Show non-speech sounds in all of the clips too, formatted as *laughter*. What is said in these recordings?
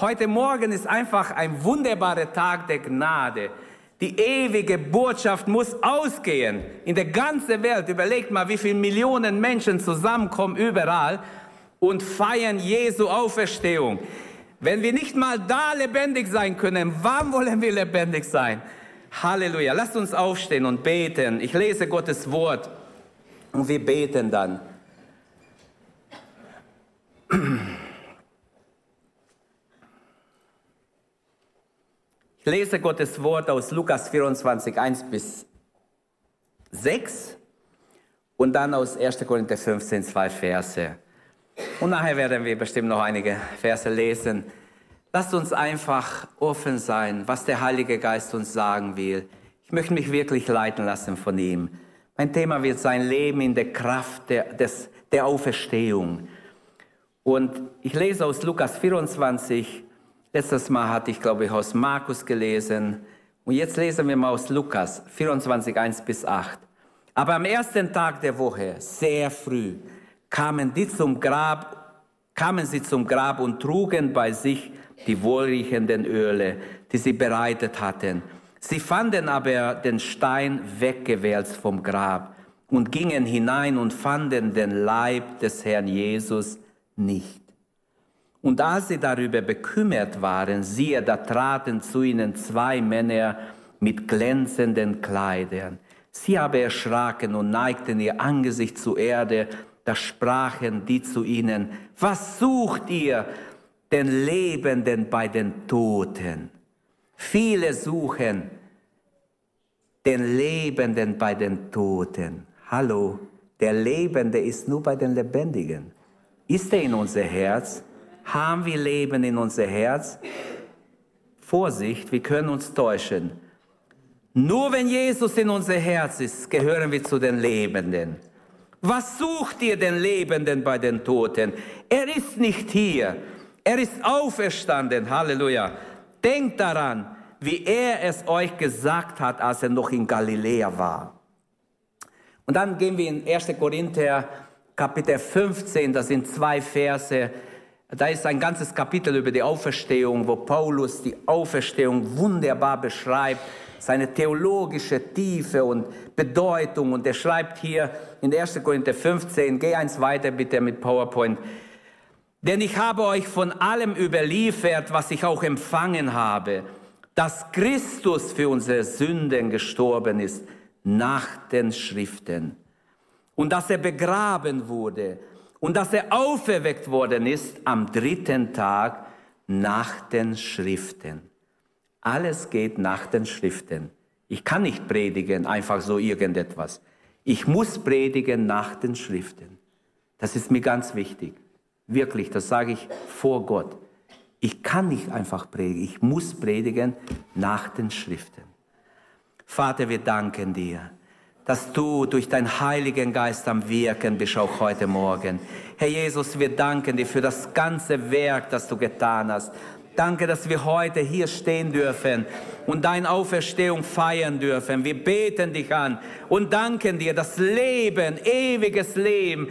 Heute Morgen ist einfach ein wunderbarer Tag der Gnade. Die ewige Botschaft muss ausgehen in der ganzen Welt. Überlegt mal, wie viele Millionen Menschen zusammenkommen überall und feiern Jesu Auferstehung. Wenn wir nicht mal da lebendig sein können, wann wollen wir lebendig sein? Halleluja. Lasst uns aufstehen und beten. Ich lese Gottes Wort und wir beten dann. Lese Gottes Wort aus Lukas 24, 1 bis 6 und dann aus 1. Korinther 15, zwei Verse. Und nachher werden wir bestimmt noch einige Verse lesen. Lasst uns einfach offen sein, was der Heilige Geist uns sagen will. Ich möchte mich wirklich leiten lassen von ihm. Mein Thema wird sein Leben in der Kraft der, des, der Auferstehung. Und ich lese aus Lukas 24, Letztes Mal hatte ich, glaube ich, aus Markus gelesen. Und jetzt lesen wir mal aus Lukas 24, 1 bis 8. Aber am ersten Tag der Woche, sehr früh, kamen, die zum Grab, kamen sie zum Grab und trugen bei sich die wohlriechenden Öle, die sie bereitet hatten. Sie fanden aber den Stein weggewälzt vom Grab und gingen hinein und fanden den Leib des Herrn Jesus nicht. Und als sie darüber bekümmert waren, siehe, da traten zu ihnen zwei Männer mit glänzenden Kleidern. Sie aber erschraken und neigten ihr Angesicht zur Erde. Da sprachen die zu ihnen, was sucht ihr den Lebenden bei den Toten? Viele suchen den Lebenden bei den Toten. Hallo, der Lebende ist nur bei den Lebendigen. Ist er in unser Herz? Haben wir Leben in unser Herz. Vorsicht, wir können uns täuschen. Nur wenn Jesus in unser Herz ist, gehören wir zu den Lebenden. Was sucht ihr den Lebenden bei den Toten? Er ist nicht hier. Er ist auferstanden. Halleluja. Denkt daran, wie er es euch gesagt hat, als er noch in Galiläa war. Und dann gehen wir in 1. Korinther Kapitel 15, das sind zwei Verse, da ist ein ganzes Kapitel über die Auferstehung, wo Paulus die Auferstehung wunderbar beschreibt, seine theologische Tiefe und Bedeutung. Und er schreibt hier in 1. Korinther 15, geh eins weiter bitte mit PowerPoint. Denn ich habe euch von allem überliefert, was ich auch empfangen habe, dass Christus für unsere Sünden gestorben ist nach den Schriften und dass er begraben wurde und dass er auferweckt worden ist am dritten Tag nach den Schriften. Alles geht nach den Schriften. Ich kann nicht predigen, einfach so irgendetwas. Ich muss predigen nach den Schriften. Das ist mir ganz wichtig. Wirklich, das sage ich vor Gott. Ich kann nicht einfach predigen, ich muss predigen nach den Schriften. Vater, wir danken dir dass du durch deinen Heiligen Geist am Wirken bist, auch heute Morgen. Herr Jesus, wir danken dir für das ganze Werk, das du getan hast. Danke, dass wir heute hier stehen dürfen und deine Auferstehung feiern dürfen. Wir beten dich an und danken dir, dass Leben, ewiges Leben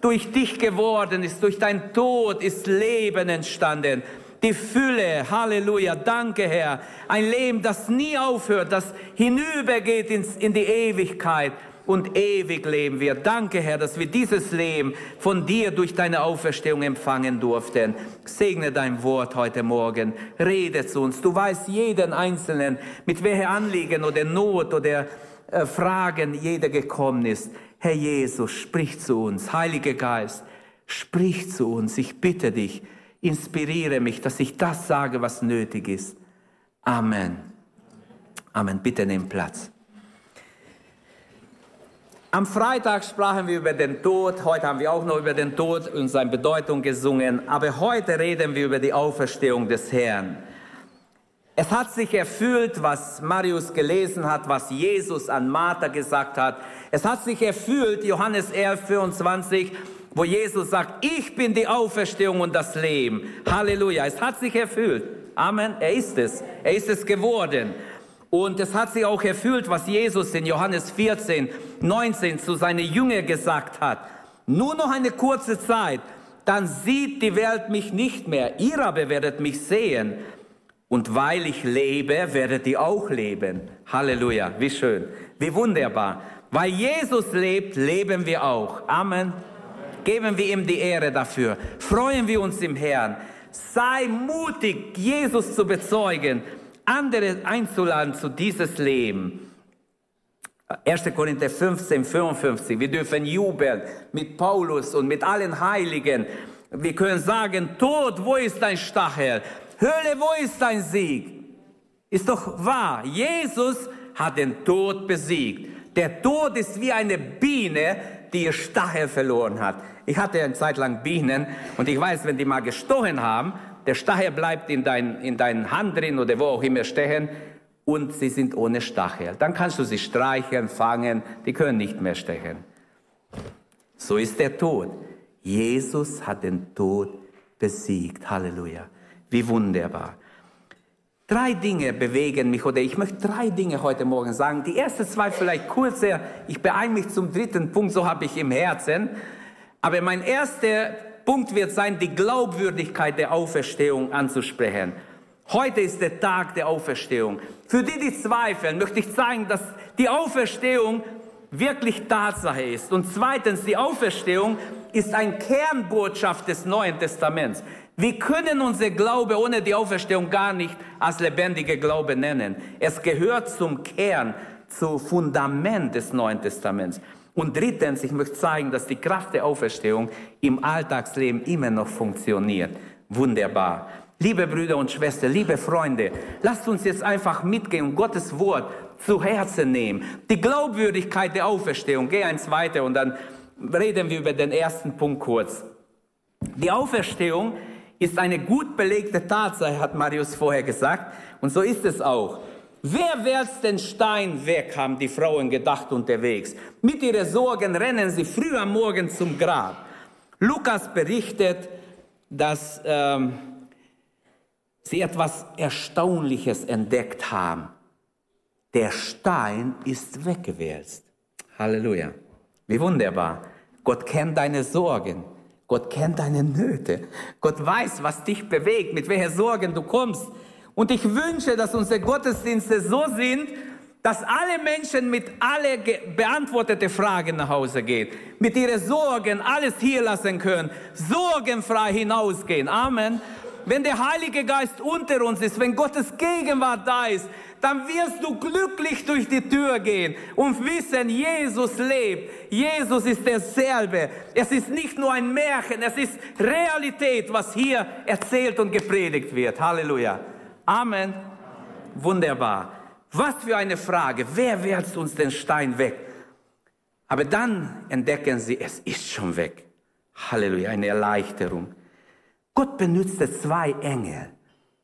durch dich geworden ist, durch dein Tod ist Leben entstanden die Fülle. Halleluja. Danke, Herr. Ein Leben, das nie aufhört, das hinübergeht ins, in die Ewigkeit und ewig leben wir. Danke, Herr, dass wir dieses Leben von dir durch deine Auferstehung empfangen durften. Segne dein Wort heute Morgen. Rede zu uns. Du weißt jeden Einzelnen, mit welcher Anliegen oder Not oder äh, Fragen jeder gekommen ist. Herr Jesus, sprich zu uns. Heiliger Geist, sprich zu uns. Ich bitte dich, Inspiriere mich, dass ich das sage, was nötig ist. Amen. Amen. Bitte nimm Platz. Am Freitag sprachen wir über den Tod, heute haben wir auch noch über den Tod und seine Bedeutung gesungen, aber heute reden wir über die Auferstehung des Herrn. Es hat sich erfüllt, was Marius gelesen hat, was Jesus an Martha gesagt hat. Es hat sich erfüllt, Johannes 11, 24, wo Jesus sagt, ich bin die Auferstehung und das Leben. Halleluja. Es hat sich erfüllt. Amen. Er ist es. Er ist es geworden. Und es hat sich auch erfüllt, was Jesus in Johannes 14, 19 zu seinen Jüngern gesagt hat. Nur noch eine kurze Zeit, dann sieht die Welt mich nicht mehr. Ihr aber werdet mich sehen. Und weil ich lebe, werdet ihr auch leben. Halleluja, wie schön, wie wunderbar. Weil Jesus lebt, leben wir auch. Amen. Geben wir ihm die Ehre dafür. Freuen wir uns im Herrn. Sei mutig, Jesus zu bezeugen, andere einzuladen zu dieses Leben. 1. Korinther 15, 55. Wir dürfen jubeln mit Paulus und mit allen Heiligen. Wir können sagen, Tod, wo ist dein Stachel? Hölle, wo ist dein Sieg? Ist doch wahr. Jesus hat den Tod besiegt. Der Tod ist wie eine Biene, die ihr Stachel verloren hat. Ich hatte eine Zeit lang Bienen und ich weiß, wenn die mal gestochen haben, der Stachel bleibt in, dein, in deinen Hand drin oder wo auch immer stechen und sie sind ohne Stachel. Dann kannst du sie streicheln, fangen, die können nicht mehr stechen. So ist der Tod. Jesus hat den Tod besiegt. Halleluja. Wie wunderbar. Drei Dinge bewegen mich oder ich möchte drei Dinge heute Morgen sagen. Die ersten zwei vielleicht kurzer. Ich beeile mich zum dritten Punkt, so habe ich im Herzen. Aber mein erster Punkt wird sein, die Glaubwürdigkeit der Auferstehung anzusprechen. Heute ist der Tag der Auferstehung. Für die, die zweifeln, möchte ich zeigen, dass die Auferstehung wirklich Tatsache ist. Und zweitens, die Auferstehung ist ein Kernbotschaft des Neuen Testaments. Wir können unser Glaube ohne die Auferstehung gar nicht als lebendige Glaube nennen. Es gehört zum Kern, zum Fundament des Neuen Testaments. Und drittens, ich möchte zeigen, dass die Kraft der Auferstehung im Alltagsleben immer noch funktioniert. Wunderbar. Liebe Brüder und Schwestern, liebe Freunde, lasst uns jetzt einfach mitgehen und Gottes Wort zu Herzen nehmen. Die Glaubwürdigkeit der Auferstehung. Geh eins weiter und dann reden wir über den ersten Punkt kurz. Die Auferstehung ist eine gut belegte Tatsache, hat Marius vorher gesagt. Und so ist es auch. Wer wälzt den Stein weg, haben die Frauen gedacht unterwegs. Mit ihren Sorgen rennen sie früh am Morgen zum Grab. Lukas berichtet, dass ähm, sie etwas Erstaunliches entdeckt haben. Der Stein ist weggewälzt. Halleluja. Wie wunderbar. Gott kennt deine Sorgen. Gott kennt deine Nöte. Gott weiß, was dich bewegt, mit welchen Sorgen du kommst. Und ich wünsche, dass unsere Gottesdienste so sind, dass alle Menschen mit alle beantwortete Fragen nach Hause gehen, mit ihren Sorgen alles hier lassen können, sorgenfrei hinausgehen. Amen. Wenn der Heilige Geist unter uns ist, wenn Gottes Gegenwart da ist, dann wirst du glücklich durch die Tür gehen und wissen, Jesus lebt. Jesus ist derselbe. Es ist nicht nur ein Märchen, es ist Realität, was hier erzählt und gepredigt wird. Halleluja. Amen. Wunderbar. Was für eine Frage. Wer wälzt uns den Stein weg? Aber dann entdecken sie, es ist schon weg. Halleluja, eine Erleichterung. Gott benutzte zwei Engel,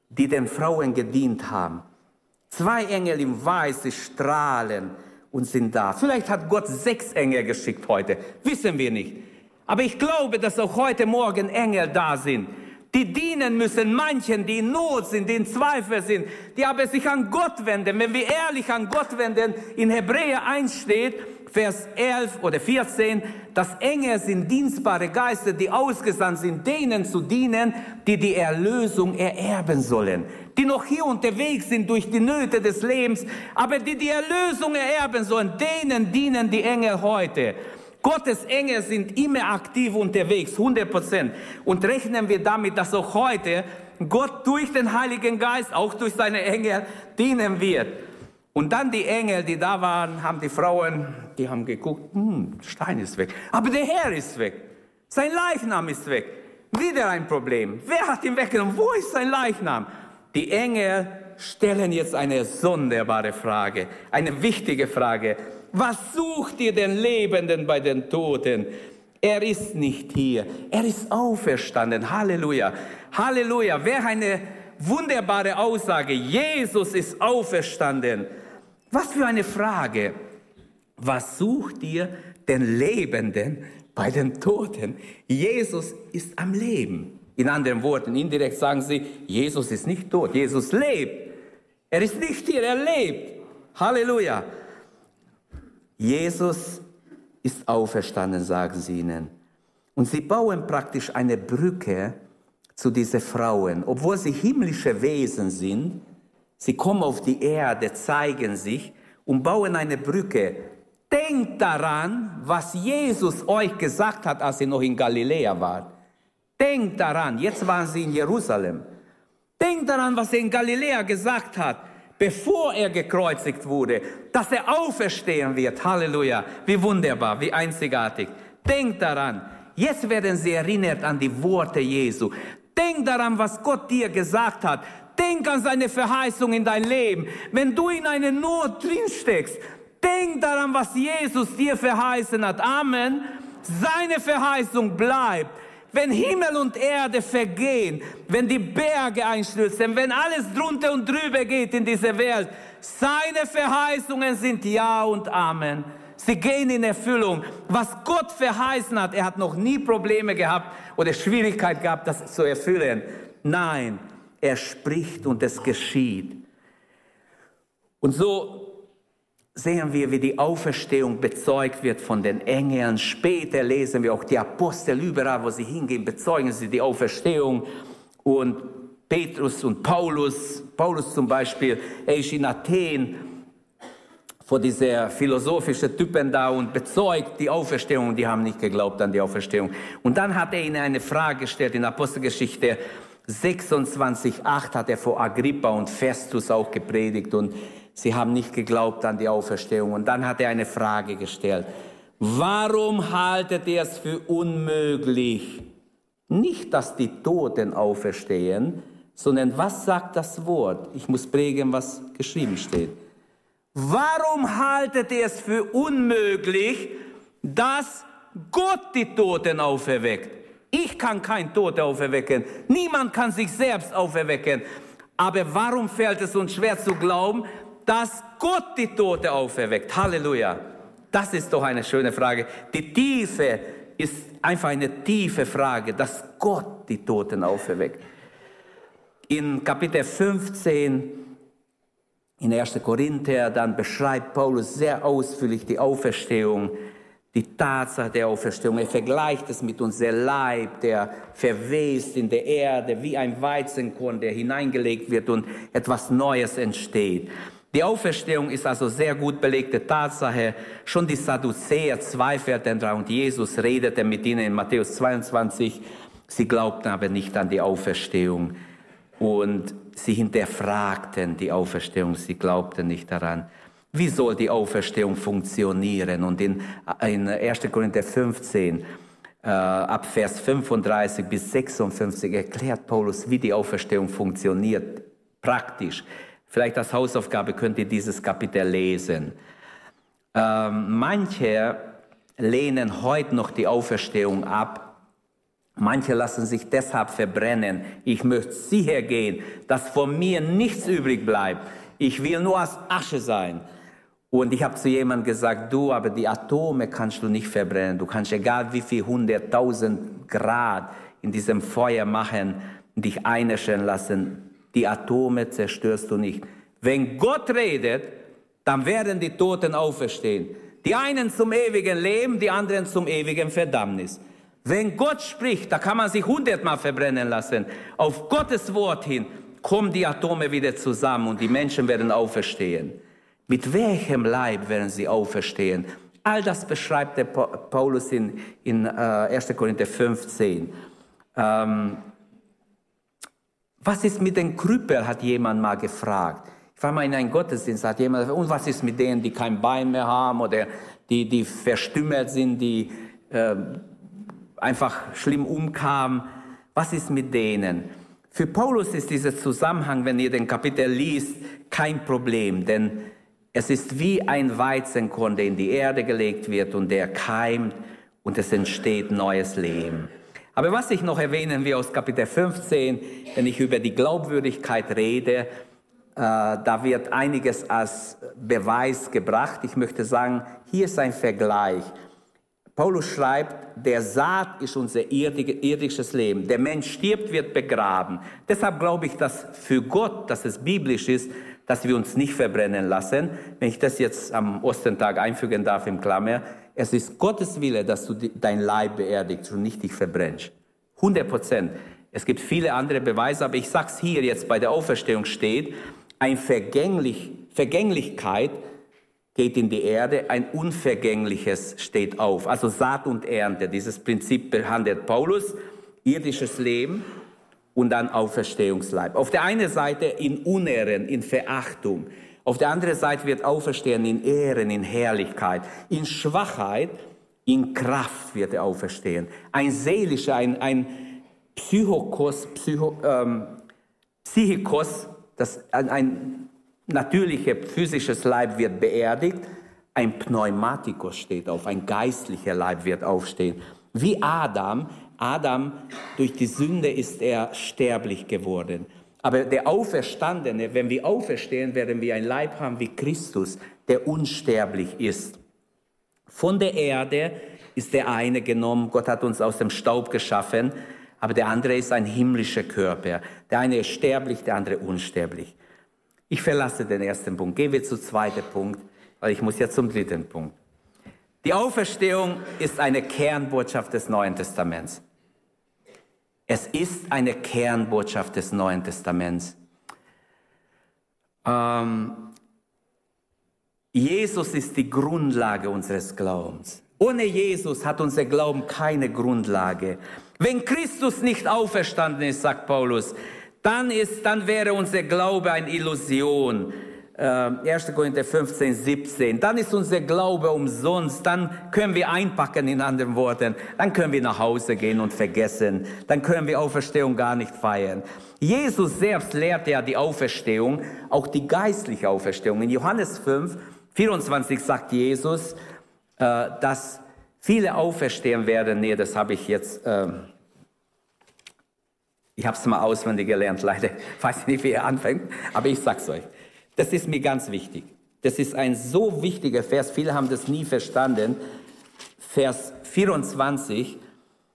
die den Frauen gedient haben. Zwei Engel im Weiß, sie strahlen und sind da. Vielleicht hat Gott sechs Engel geschickt heute, wissen wir nicht. Aber ich glaube, dass auch heute Morgen Engel da sind, die dienen müssen manchen, die in Not sind, die in Zweifel sind, die aber sich an Gott wenden. Wenn wir ehrlich an Gott wenden, in Hebräer 1 steht, Vers 11 oder 14, dass Engel sind dienstbare Geister, die ausgesandt sind, denen zu dienen, die die Erlösung ererben sollen. Die noch hier unterwegs sind durch die Nöte des Lebens, aber die die Erlösung ererben sollen, denen dienen die Engel heute. Gottes Engel sind immer aktiv unterwegs, 100 Prozent. Und rechnen wir damit, dass auch heute Gott durch den Heiligen Geist, auch durch seine Engel, dienen wird. Und dann die Engel, die da waren, haben die Frauen, die haben geguckt, hm, Stein ist weg. Aber der Herr ist weg. Sein Leichnam ist weg. Wieder ein Problem. Wer hat ihn weggenommen? Wo ist sein Leichnam? Die Engel stellen jetzt eine sonderbare Frage, eine wichtige Frage. Was sucht ihr den Lebenden bei den Toten? Er ist nicht hier. Er ist auferstanden. Halleluja. Halleluja. Wer eine wunderbare Aussage. Jesus ist auferstanden. Was für eine Frage. Was sucht ihr den Lebenden bei den Toten? Jesus ist am Leben. In anderen Worten, indirekt sagen sie, Jesus ist nicht tot, Jesus lebt. Er ist nicht hier, er lebt. Halleluja. Jesus ist auferstanden, sagen sie ihnen. Und sie bauen praktisch eine Brücke zu diesen Frauen. Obwohl sie himmlische Wesen sind, sie kommen auf die Erde, zeigen sich und bauen eine Brücke. Denkt daran, was Jesus euch gesagt hat, als ihr noch in Galiläa wart. Denkt daran, jetzt waren sie in Jerusalem. Denkt daran, was er in Galiläa gesagt hat, bevor er gekreuzigt wurde, dass er auferstehen wird. Halleluja, wie wunderbar, wie einzigartig. Denkt daran, jetzt werden sie erinnert an die Worte Jesu. Denk daran, was Gott dir gesagt hat. Denk an seine Verheißung in dein Leben. Wenn du in eine Not drin steckst, denk daran, was Jesus dir verheißen hat. Amen. Seine Verheißung bleibt. Wenn Himmel und Erde vergehen, wenn die Berge einstürzen, wenn alles drunter und drüber geht in dieser Welt, seine Verheißungen sind Ja und Amen. Sie gehen in Erfüllung. Was Gott verheißen hat, er hat noch nie Probleme gehabt oder Schwierigkeit gehabt, das zu erfüllen. Nein, er spricht und es geschieht. Und so sehen wir, wie die Auferstehung bezeugt wird von den Engeln. Später lesen wir auch die Apostel überall, wo sie hingehen, bezeugen sie die Auferstehung. Und Petrus und Paulus, Paulus zum Beispiel, er ist in Athen vor dieser philosophischen Typen da und bezeugt die Auferstehung. Die haben nicht geglaubt an die Auferstehung. Und dann hat er ihnen eine Frage gestellt in Apostelgeschichte 26,8 hat er vor Agrippa und Festus auch gepredigt und sie haben nicht geglaubt an die Auferstehung. Und dann hat er eine Frage gestellt. Warum haltet ihr es für unmöglich? Nicht, dass die Toten auferstehen, sondern was sagt das Wort? Ich muss prägen, was geschrieben steht. Warum haltet ihr es für unmöglich, dass Gott die Toten auferweckt? Ich kann kein Tote auferwecken. Niemand kann sich selbst auferwecken. Aber warum fällt es uns schwer zu glauben, dass Gott die Tote auferweckt? Halleluja. Das ist doch eine schöne Frage. Die Tiefe ist einfach eine tiefe Frage, dass Gott die Toten auferweckt. In Kapitel 15 in 1. Korinther, dann beschreibt Paulus sehr ausführlich die Auferstehung, die Tatsache der Auferstehung. Er vergleicht es mit unserem Leib, der verwest in der Erde wie ein Weizenkorn, der hineingelegt wird und etwas Neues entsteht. Die Auferstehung ist also sehr gut belegte Tatsache. Schon die Sadduzäer zweifelten daran und Jesus redete mit ihnen in Matthäus 22. Sie glaubten aber nicht an die Auferstehung. Und sie hinterfragten die Auferstehung, sie glaubten nicht daran. Wie soll die Auferstehung funktionieren? Und in, in 1. Korinther 15, äh, ab Vers 35 bis 56 erklärt Paulus, wie die Auferstehung funktioniert, praktisch. Vielleicht als Hausaufgabe könnt ihr dieses Kapitel lesen. Ähm, manche lehnen heute noch die Auferstehung ab, Manche lassen sich deshalb verbrennen. Ich möchte sicher gehen, dass von mir nichts übrig bleibt. Ich will nur als Asche sein. Und ich habe zu jemandem gesagt, du, aber die Atome kannst du nicht verbrennen. Du kannst egal wie viel hunderttausend Grad in diesem Feuer machen dich einäschern lassen. Die Atome zerstörst du nicht. Wenn Gott redet, dann werden die Toten auferstehen. Die einen zum ewigen Leben, die anderen zum ewigen Verdammnis. Wenn Gott spricht, da kann man sich hundertmal verbrennen lassen. Auf Gottes Wort hin kommen die Atome wieder zusammen und die Menschen werden auferstehen. Mit welchem Leib werden sie auferstehen? All das beschreibt der Paulus in, in äh, 1. Korinther 15. Ähm, was ist mit den Krüppel, hat jemand mal gefragt. Ich war mal in einem Gottesdienst, hat jemand gesagt, und was ist mit denen, die kein Bein mehr haben oder die, die verstümmelt sind, die äh, einfach schlimm umkam. Was ist mit denen? Für Paulus ist dieser Zusammenhang, wenn ihr den Kapitel liest, kein Problem, denn es ist wie ein Weizenkorn, der in die Erde gelegt wird und der keimt und es entsteht neues Leben. Aber was ich noch erwähnen will aus Kapitel 15, wenn ich über die Glaubwürdigkeit rede, äh, da wird einiges als Beweis gebracht. Ich möchte sagen, hier ist ein Vergleich. Paulus schreibt, der Saat ist unser irdisches Leben. Der Mensch stirbt, wird begraben. Deshalb glaube ich, dass für Gott, dass es biblisch ist, dass wir uns nicht verbrennen lassen. Wenn ich das jetzt am Ostentag einfügen darf im Klammer, Es ist Gottes Wille, dass du dein Leib beerdigst und nicht dich verbrennst. 100 Prozent. Es gibt viele andere Beweise, aber ich sag's hier jetzt bei der Auferstehung steht, ein Vergänglich, Vergänglichkeit geht in die Erde, ein Unvergängliches steht auf. Also Saat und Ernte, dieses Prinzip behandelt Paulus, irdisches Leben und dann Auferstehungsleib. Auf der einen Seite in Unehren, in Verachtung. Auf der anderen Seite wird Auferstehen in Ehren, in Herrlichkeit, in Schwachheit, in Kraft wird er auferstehen. Ein seelischer, ein, ein Psychokos, Psycho, ähm, Psychikos, das, ein, ein natürlicher physisches Leib wird beerdigt, ein Pneumatikos steht auf, ein geistlicher Leib wird aufstehen. Wie Adam, Adam durch die Sünde ist er sterblich geworden. Aber der Auferstandene, wenn wir auferstehen, werden wir ein Leib haben wie Christus, der unsterblich ist. Von der Erde ist der eine genommen, Gott hat uns aus dem Staub geschaffen, aber der andere ist ein himmlischer Körper. Der eine ist sterblich, der andere unsterblich. Ich verlasse den ersten Punkt. Gehen wir zum zweiten Punkt, weil ich muss jetzt zum dritten Punkt. Die Auferstehung ist eine Kernbotschaft des Neuen Testaments. Es ist eine Kernbotschaft des Neuen Testaments. Ähm, Jesus ist die Grundlage unseres Glaubens. Ohne Jesus hat unser Glauben keine Grundlage. Wenn Christus nicht auferstanden ist, sagt Paulus, dann, ist, dann wäre unser Glaube eine Illusion. Äh, 1. Korinther 15, 17. Dann ist unser Glaube umsonst. Dann können wir einpacken, in anderen Worten. Dann können wir nach Hause gehen und vergessen. Dann können wir Auferstehung gar nicht feiern. Jesus selbst lehrt ja die Auferstehung, auch die geistliche Auferstehung. In Johannes 5, 24 sagt Jesus, äh, dass viele auferstehen werden. Nee, das habe ich jetzt... Äh, ich habe es mal auswendig gelernt, leider *laughs* weiß ich nicht, wie er anfängt, aber ich sag's euch. Das ist mir ganz wichtig. Das ist ein so wichtiger Vers, viele haben das nie verstanden. Vers 24,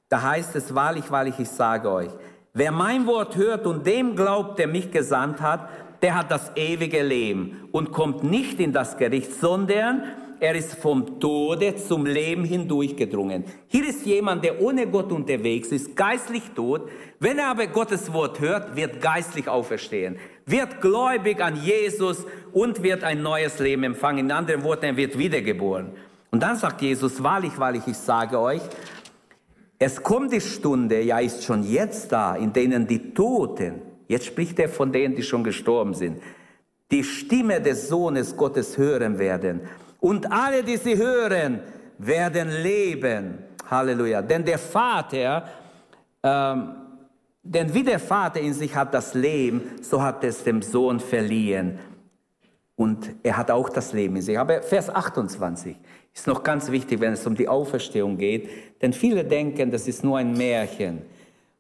da heißt es, wahrlich, wahrlich, ich sage euch, wer mein Wort hört und dem glaubt, der mich gesandt hat, der hat das ewige Leben und kommt nicht in das Gericht, sondern er ist vom Tode zum Leben hindurchgedrungen. Hier ist jemand, der ohne Gott unterwegs ist, geistlich tot. Wenn er aber Gottes Wort hört, wird geistlich auferstehen, wird gläubig an Jesus und wird ein neues Leben empfangen. In anderen Worten, er wird wiedergeboren. Und dann sagt Jesus, wahrlich, wahrlich, ich sage euch, es kommt die Stunde, ja ist schon jetzt da, in denen die Toten, jetzt spricht er von denen, die schon gestorben sind, die Stimme des Sohnes Gottes hören werden. Und alle, die sie hören, werden leben. Halleluja. Denn der Vater, ähm, denn wie der Vater in sich hat das Leben, so hat es dem Sohn verliehen. Und er hat auch das Leben in sich. Aber Vers 28 ist noch ganz wichtig, wenn es um die Auferstehung geht. Denn viele denken, das ist nur ein Märchen.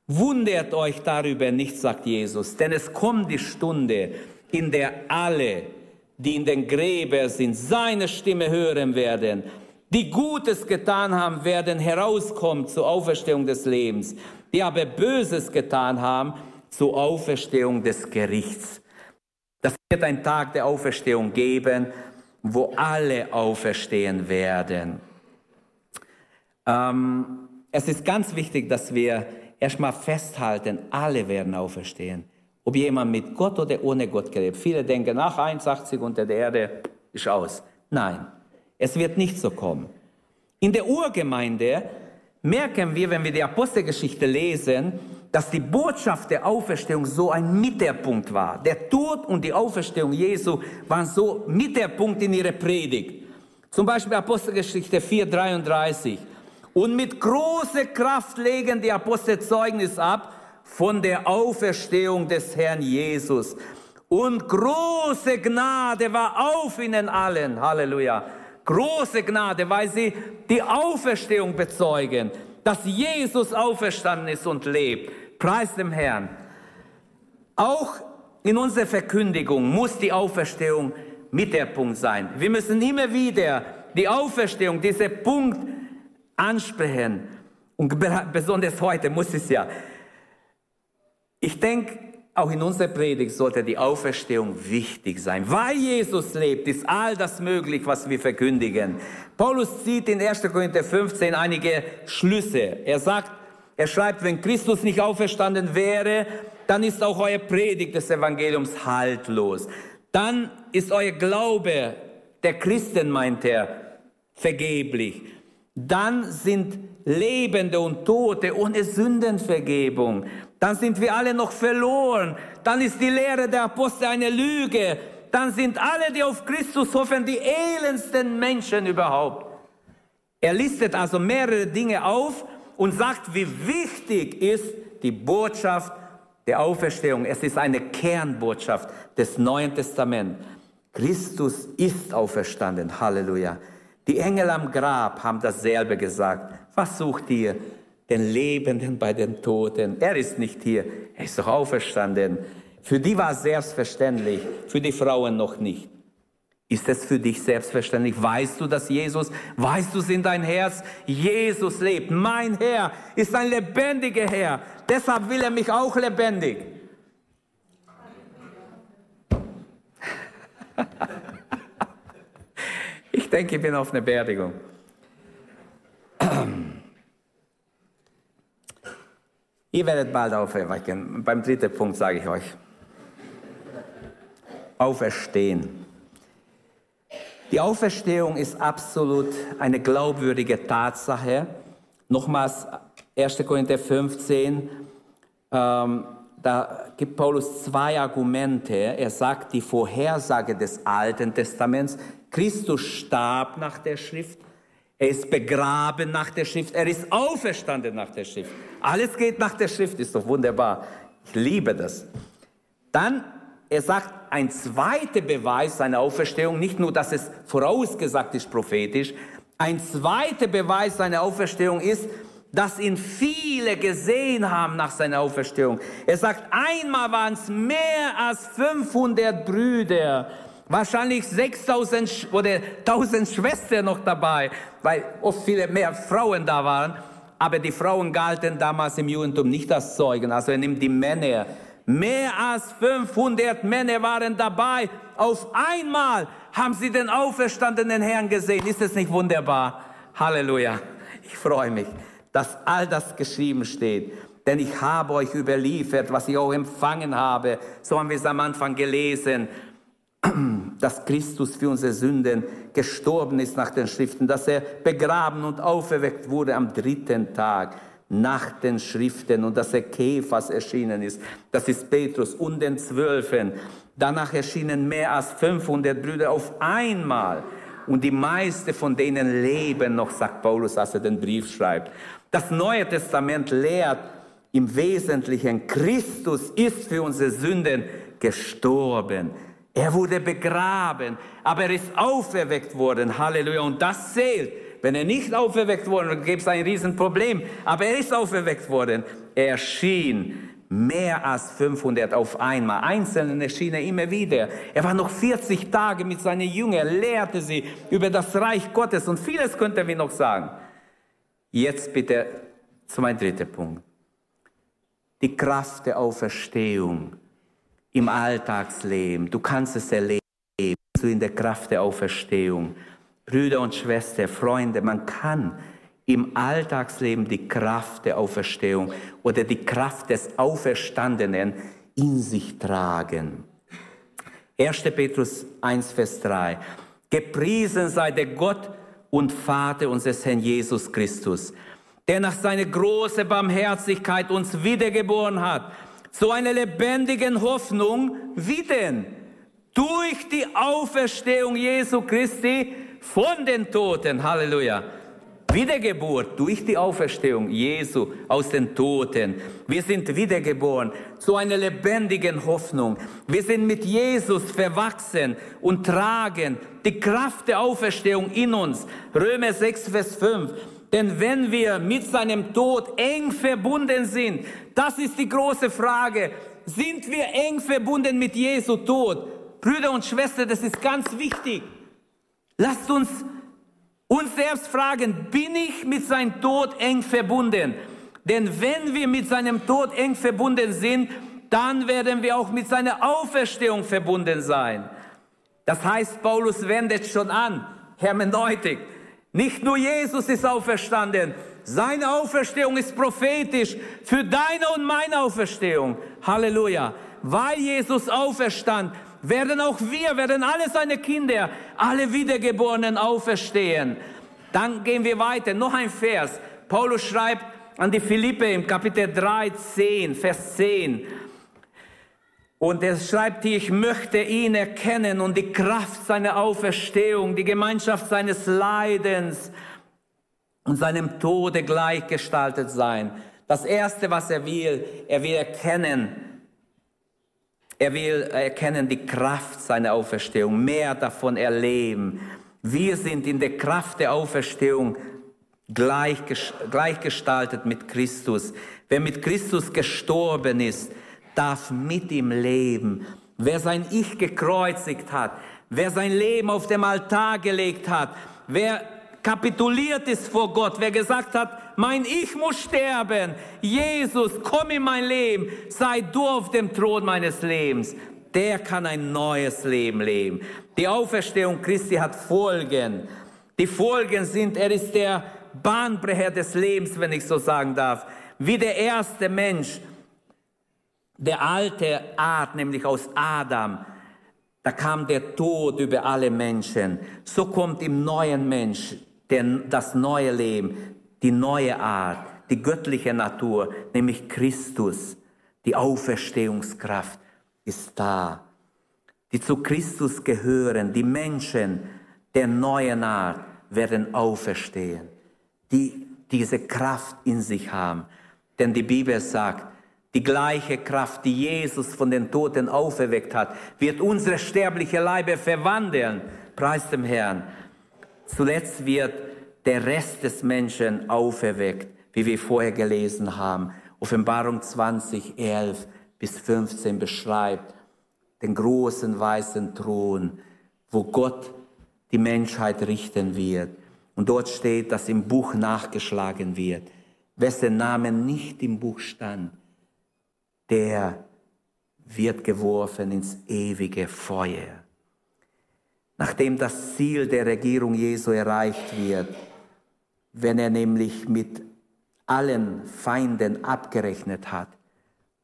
Wundert euch darüber nicht, sagt Jesus, denn es kommt die Stunde, in der alle, die in den Gräbern sind, seine Stimme hören werden. Die Gutes getan haben, werden herauskommen zur Auferstehung des Lebens. Die aber Böses getan haben, zur Auferstehung des Gerichts. Das wird ein Tag der Auferstehung geben, wo alle auferstehen werden. Ähm, es ist ganz wichtig, dass wir erstmal festhalten, alle werden auferstehen. Ob jemand mit Gott oder ohne Gott gelebt. Viele denken, ach, 1,80 unter der Erde ist aus. Nein, es wird nicht so kommen. In der Urgemeinde merken wir, wenn wir die Apostelgeschichte lesen, dass die Botschaft der Auferstehung so ein Mittelpunkt war. Der Tod und die Auferstehung Jesu waren so Mittelpunkt in ihrer Predigt. Zum Beispiel Apostelgeschichte 4,33. Und mit großer Kraft legen die Apostel Zeugnis ab, von der Auferstehung des Herrn Jesus. Und große Gnade war auf ihnen allen. Halleluja. Große Gnade, weil sie die Auferstehung bezeugen, dass Jesus auferstanden ist und lebt. Preis dem Herrn. Auch in unserer Verkündigung muss die Auferstehung mit der Punkt sein. Wir müssen immer wieder die Auferstehung, diesen Punkt ansprechen. Und besonders heute muss es ja. Ich denke, auch in unserer Predigt sollte die Auferstehung wichtig sein. Weil Jesus lebt, ist all das möglich, was wir verkündigen. Paulus zieht in 1. Korinther 15 einige Schlüsse. Er sagt, er schreibt, wenn Christus nicht auferstanden wäre, dann ist auch euer Predigt des Evangeliums haltlos. Dann ist euer Glaube der Christen, meint er, vergeblich. Dann sind Lebende und Tote ohne Sündenvergebung. Dann sind wir alle noch verloren. Dann ist die Lehre der Apostel eine Lüge. Dann sind alle, die auf Christus hoffen, die elendsten Menschen überhaupt. Er listet also mehrere Dinge auf und sagt, wie wichtig ist die Botschaft der Auferstehung. Es ist eine Kernbotschaft des Neuen Testaments. Christus ist auferstanden. Halleluja. Die Engel am Grab haben dasselbe gesagt. Was sucht ihr? Den Lebenden bei den Toten. Er ist nicht hier. Er ist doch auferstanden. Für die war es selbstverständlich, für die Frauen noch nicht. Ist es für dich selbstverständlich? Weißt du, dass Jesus, weißt du es in dein Herz? Jesus lebt. Mein Herr ist ein lebendiger Herr. Deshalb will er mich auch lebendig. *laughs* Ich denke, ich bin auf einer Beerdigung. *clears throat* Ihr werdet bald auferwecken. Beim dritten Punkt sage ich euch. Auferstehen. Die Auferstehung ist absolut eine glaubwürdige Tatsache. Nochmals 1. Korinther 15, ähm, da gibt Paulus zwei Argumente. Er sagt, die Vorhersage des Alten Testaments, Christus starb nach der Schrift, er ist begraben nach der Schrift, er ist auferstanden nach der Schrift. Alles geht nach der Schrift, ist doch wunderbar. Ich liebe das. Dann, er sagt, ein zweiter Beweis seiner Auferstehung, nicht nur, dass es vorausgesagt ist prophetisch, ein zweiter Beweis seiner Auferstehung ist, dass ihn viele gesehen haben nach seiner Auferstehung. Er sagt, einmal waren es mehr als 500 Brüder, wahrscheinlich 6000 oder 1000 Schwestern noch dabei, weil oft viele mehr Frauen da waren. Aber die Frauen galten damals im Judentum nicht als Zeugen. Also er nimmt die Männer. Mehr als 500 Männer waren dabei. Auf einmal haben sie den auferstandenen Herrn gesehen. Ist es nicht wunderbar? Halleluja. Ich freue mich dass all das geschrieben steht. Denn ich habe euch überliefert, was ich auch empfangen habe. So haben wir es am Anfang gelesen, dass Christus für unsere Sünden gestorben ist nach den Schriften, dass er begraben und auferweckt wurde am dritten Tag nach den Schriften und dass er Kephas erschienen ist. Das ist Petrus und den Zwölfen. Danach erschienen mehr als 500 Brüder auf einmal. Und die meisten von denen leben noch, sagt Paulus, als er den Brief schreibt. Das Neue Testament lehrt im Wesentlichen, Christus ist für unsere Sünden gestorben. Er wurde begraben, aber er ist auferweckt worden. Halleluja. Und das zählt. Wenn er nicht auferweckt worden, gäbe es ein Riesenproblem. Aber er ist auferweckt worden. Er erschien mehr als 500 auf einmal. Einzelnen erschien er immer wieder. Er war noch 40 Tage mit seinen Jüngern, lehrte sie über das Reich Gottes und vieles könnte wir noch sagen. Jetzt bitte zu meinem dritten Punkt. Die Kraft der Auferstehung im Alltagsleben. Du kannst es erleben, so in der Kraft der Auferstehung. Brüder und Schwestern, Freunde, man kann im Alltagsleben die Kraft der Auferstehung oder die Kraft des Auferstandenen in sich tragen. 1. Petrus 1, Vers 3. Gepriesen sei der Gott, und Vater unseres Herrn Jesus Christus, der nach seiner großen Barmherzigkeit uns wiedergeboren hat, zu einer lebendigen Hoffnung, wie denn? Durch die Auferstehung Jesu Christi von den Toten. Halleluja Wiedergeburt durch die Auferstehung Jesu aus den Toten. Wir sind wiedergeboren zu einer lebendigen Hoffnung. Wir sind mit Jesus verwachsen und tragen die Kraft der Auferstehung in uns. Römer 6, Vers 5. Denn wenn wir mit seinem Tod eng verbunden sind, das ist die große Frage, sind wir eng verbunden mit Jesu Tod? Brüder und Schwestern, das ist ganz wichtig. Lasst uns uns selbst fragen, bin ich mit seinem Tod eng verbunden? Denn wenn wir mit seinem Tod eng verbunden sind, dann werden wir auch mit seiner Auferstehung verbunden sein. Das heißt, Paulus wendet schon an, Hermeneutik. Nicht nur Jesus ist auferstanden, seine Auferstehung ist prophetisch für deine und meine Auferstehung. Halleluja. Weil Jesus auferstand, werden auch wir, werden alle seine Kinder, alle Wiedergeborenen auferstehen. Dann gehen wir weiter. Noch ein Vers. Paulus schreibt an die Philippe im Kapitel 3, 10, Vers 10. Und er schreibt ich möchte ihn erkennen und die Kraft seiner Auferstehung, die Gemeinschaft seines Leidens und seinem Tode gleichgestaltet sein. Das Erste, was er will, er will erkennen, er will erkennen die Kraft seiner Auferstehung, mehr davon erleben. Wir sind in der Kraft der Auferstehung gleichgestaltet mit Christus. Wer mit Christus gestorben ist, darf mit ihm leben. Wer sein Ich gekreuzigt hat, wer sein Leben auf dem Altar gelegt hat, wer kapituliert ist vor Gott, wer gesagt hat, mein Ich muss sterben, Jesus, komm in mein Leben, sei du auf dem Thron meines Lebens, der kann ein neues Leben leben. Die Auferstehung Christi hat Folgen. Die Folgen sind, er ist der Bahnbrecher des Lebens, wenn ich so sagen darf. Wie der erste Mensch der alte Art, nämlich aus Adam, da kam der Tod über alle Menschen. So kommt im neuen Mensch der, das neue Leben, die neue Art, die göttliche Natur, nämlich Christus. Die Auferstehungskraft ist da. Die zu Christus gehören, die Menschen der neuen Art werden auferstehen, die diese Kraft in sich haben. Denn die Bibel sagt, die gleiche Kraft, die Jesus von den Toten auferweckt hat, wird unsere sterbliche Leibe verwandeln. Preis dem Herrn. Zuletzt wird der Rest des Menschen auferweckt, wie wir vorher gelesen haben. Offenbarung 20, 11 bis 15 beschreibt den großen weißen Thron, wo Gott die Menschheit richten wird. Und dort steht, dass im Buch nachgeschlagen wird, wessen Name nicht im Buch stand der wird geworfen ins ewige Feuer. Nachdem das Ziel der Regierung Jesu erreicht wird, wenn er nämlich mit allen Feinden abgerechnet hat,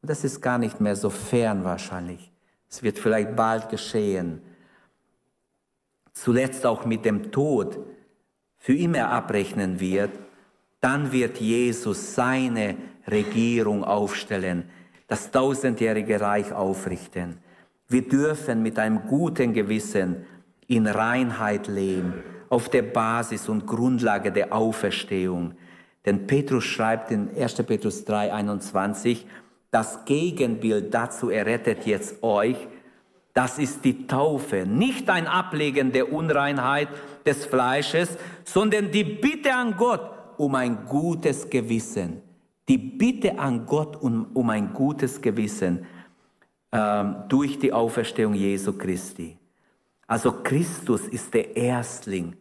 und das ist gar nicht mehr so fern wahrscheinlich, es wird vielleicht bald geschehen, zuletzt auch mit dem Tod für immer abrechnen wird, dann wird Jesus seine Regierung aufstellen das tausendjährige Reich aufrichten. Wir dürfen mit einem guten Gewissen in Reinheit leben, auf der Basis und Grundlage der Auferstehung. Denn Petrus schreibt in 1. Petrus 3, 21, das Gegenbild dazu errettet jetzt euch, das ist die Taufe, nicht ein Ablegen der Unreinheit des Fleisches, sondern die Bitte an Gott um ein gutes Gewissen die Bitte an Gott um, um ein gutes Gewissen ähm, durch die Auferstehung Jesu Christi. Also Christus ist der Erstling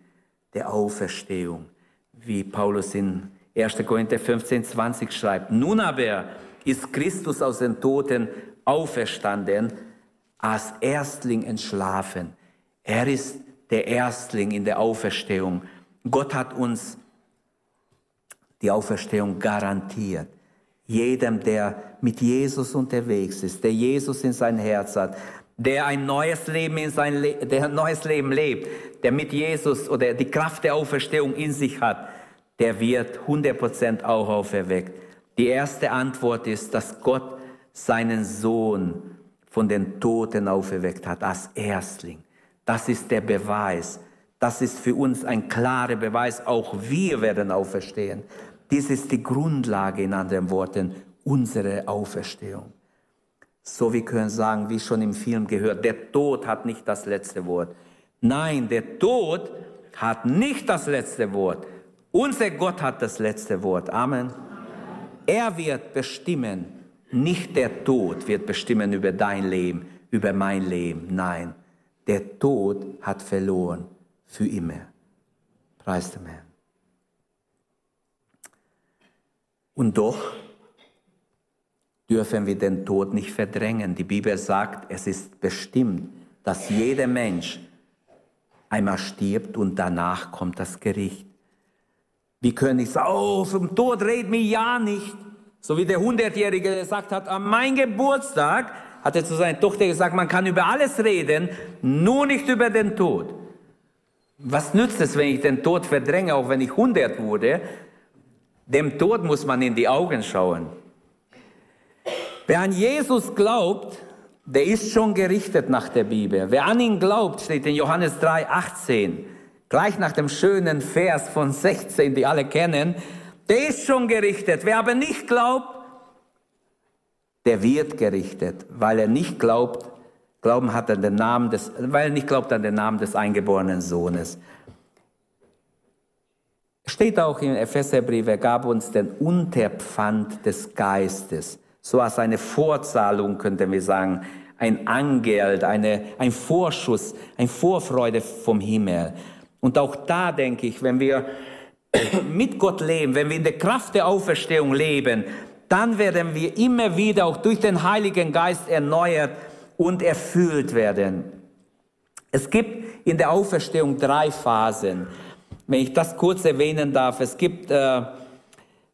der Auferstehung, wie Paulus in 1. Korinther 15, 20 schreibt. Nun aber ist Christus aus den Toten auferstanden, als Erstling entschlafen. Er ist der Erstling in der Auferstehung. Gott hat uns die Auferstehung garantiert. Jedem, der mit Jesus unterwegs ist, der Jesus in sein Herz hat, der ein neues Leben in sein Le der ein neues Leben lebt, der mit Jesus oder die Kraft der Auferstehung in sich hat, der wird 100% auch auferweckt. Die erste Antwort ist, dass Gott seinen Sohn von den Toten auferweckt hat als Erstling. Das ist der Beweis. Das ist für uns ein klarer Beweis. Auch wir werden auferstehen. Dies ist die Grundlage, in anderen Worten, unserer Auferstehung. So wie können sagen, wie schon im Film gehört, der Tod hat nicht das letzte Wort. Nein, der Tod hat nicht das letzte Wort. Unser Gott hat das letzte Wort. Amen. Er wird bestimmen, nicht der Tod wird bestimmen über dein Leben, über mein Leben. Nein, der Tod hat verloren für immer. Preis dem Herrn. Und doch dürfen wir den Tod nicht verdrängen. Die Bibel sagt, es ist bestimmt, dass jeder Mensch einmal stirbt und danach kommt das Gericht. Wie können ich sagen, oh, vom Tod red mir ja nicht. So wie der Hundertjährige gesagt hat, an meinem Geburtstag hat er zu seiner Tochter gesagt, man kann über alles reden, nur nicht über den Tod. Was nützt es, wenn ich den Tod verdränge, auch wenn ich 100 wurde? Dem Tod muss man in die Augen schauen. Wer an Jesus glaubt, der ist schon gerichtet nach der Bibel. Wer an ihn glaubt, steht in Johannes 3, 18, gleich nach dem schönen Vers von 16, die alle kennen, der ist schon gerichtet. Wer aber nicht glaubt, der wird gerichtet, weil er nicht glaubt, Glauben hat an den Namen des, weil er nicht glaubt an den Namen des eingeborenen Sohnes. Steht auch im Epheserbrief, er gab uns den Unterpfand des Geistes, so als eine Vorzahlung, könnten wir sagen, ein Angeld, eine, ein Vorschuss, ein Vorfreude vom Himmel. Und auch da denke ich, wenn wir *clears throat* mit Gott leben, wenn wir in der Kraft der Auferstehung leben, dann werden wir immer wieder auch durch den Heiligen Geist erneuert und erfüllt werden. Es gibt in der Auferstehung drei Phasen. Wenn ich das kurz erwähnen darf, es gibt äh,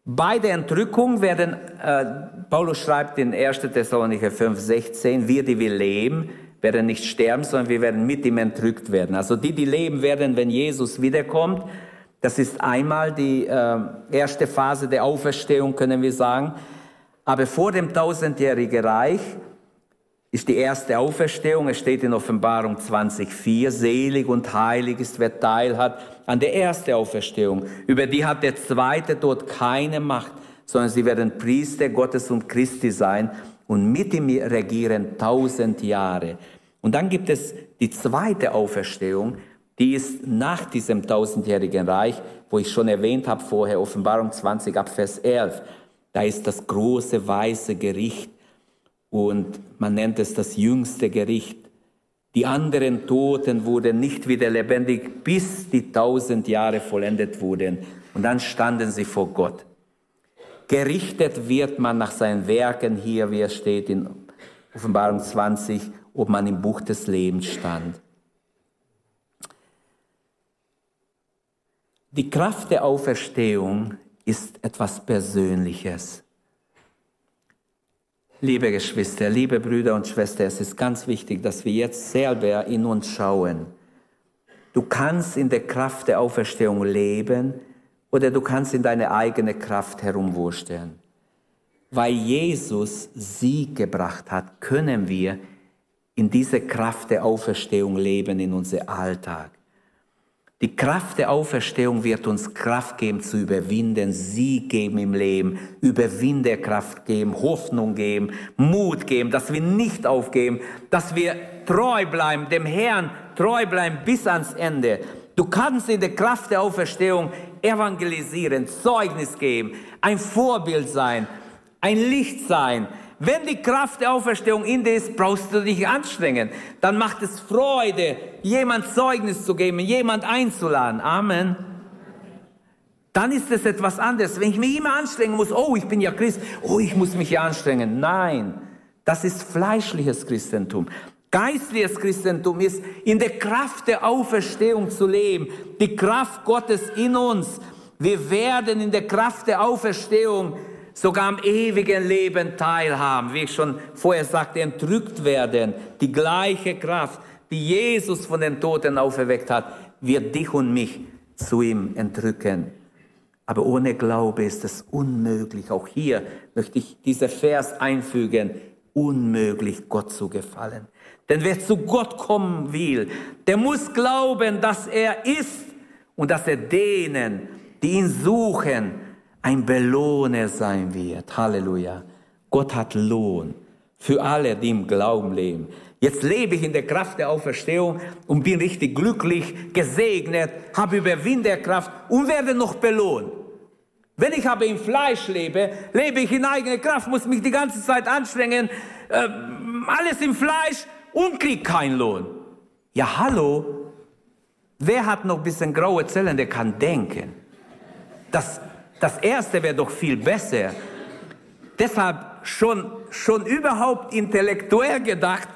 bei der Entrückung werden, äh, Paulus schreibt in 1. Thessalonicher 5, 16, wir, die wir leben, werden nicht sterben, sondern wir werden mit ihm entrückt werden. Also die, die leben werden, wenn Jesus wiederkommt, das ist einmal die äh, erste Phase der Auferstehung, können wir sagen. Aber vor dem tausendjährigen Reich ist die erste Auferstehung. Es steht in Offenbarung 20,4, selig und heilig ist, wer Teil hat an der ersten Auferstehung. Über die hat der zweite Tod keine Macht, sondern sie werden Priester Gottes und Christi sein und mit ihm regieren tausend Jahre. Und dann gibt es die zweite Auferstehung, die ist nach diesem tausendjährigen Reich, wo ich schon erwähnt habe vorher, Offenbarung 20 ab Vers 11. Da ist das große weiße Gericht und man nennt es das jüngste Gericht. Die anderen Toten wurden nicht wieder lebendig, bis die tausend Jahre vollendet wurden. Und dann standen sie vor Gott. Gerichtet wird man nach seinen Werken hier, wie es steht in Offenbarung 20, ob man im Buch des Lebens stand. Die Kraft der Auferstehung ist etwas Persönliches. Liebe Geschwister, liebe Brüder und Schwestern, es ist ganz wichtig, dass wir jetzt selber in uns schauen. Du kannst in der Kraft der Auferstehung leben oder du kannst in deine eigene Kraft herumwursteln. Weil Jesus Sieg gebracht hat, können wir in dieser Kraft der Auferstehung leben in unser Alltag. Die Kraft der Auferstehung wird uns Kraft geben zu überwinden, Sieg geben im Leben, Überwinderkraft geben, Hoffnung geben, Mut geben, dass wir nicht aufgeben, dass wir treu bleiben, dem Herrn treu bleiben bis ans Ende. Du kannst in der Kraft der Auferstehung evangelisieren, Zeugnis geben, ein Vorbild sein, ein Licht sein, wenn die Kraft der Auferstehung in dir ist, brauchst du dich anstrengen. Dann macht es Freude, jemand Zeugnis zu geben, jemand einzuladen. Amen. Dann ist es etwas anderes. Wenn ich mich immer anstrengen muss, oh, ich bin ja Christ, oh, ich muss mich ja anstrengen. Nein, das ist fleischliches Christentum. Geistliches Christentum ist, in der Kraft der Auferstehung zu leben. Die Kraft Gottes in uns. Wir werden in der Kraft der Auferstehung sogar am ewigen Leben teilhaben, wie ich schon vorher sagte, entrückt werden. Die gleiche Kraft, die Jesus von den Toten auferweckt hat, wird dich und mich zu ihm entrücken. Aber ohne Glaube ist es unmöglich. Auch hier möchte ich dieser Vers einfügen. Unmöglich, Gott zu gefallen. Denn wer zu Gott kommen will, der muss glauben, dass er ist und dass er denen, die ihn suchen, ein Belohner sein wird. Halleluja. Gott hat Lohn für alle, die im Glauben leben. Jetzt lebe ich in der Kraft der Auferstehung und bin richtig glücklich, gesegnet, habe Überwinderkraft und werde noch belohnt. Wenn ich aber im Fleisch lebe, lebe ich in eigener Kraft, muss mich die ganze Zeit anstrengen, äh, alles im Fleisch und krieg keinen Lohn. Ja, hallo? Wer hat noch ein bisschen graue Zellen, der kann denken? Das das erste wäre doch viel besser. Deshalb schon, schon überhaupt intellektuell gedacht,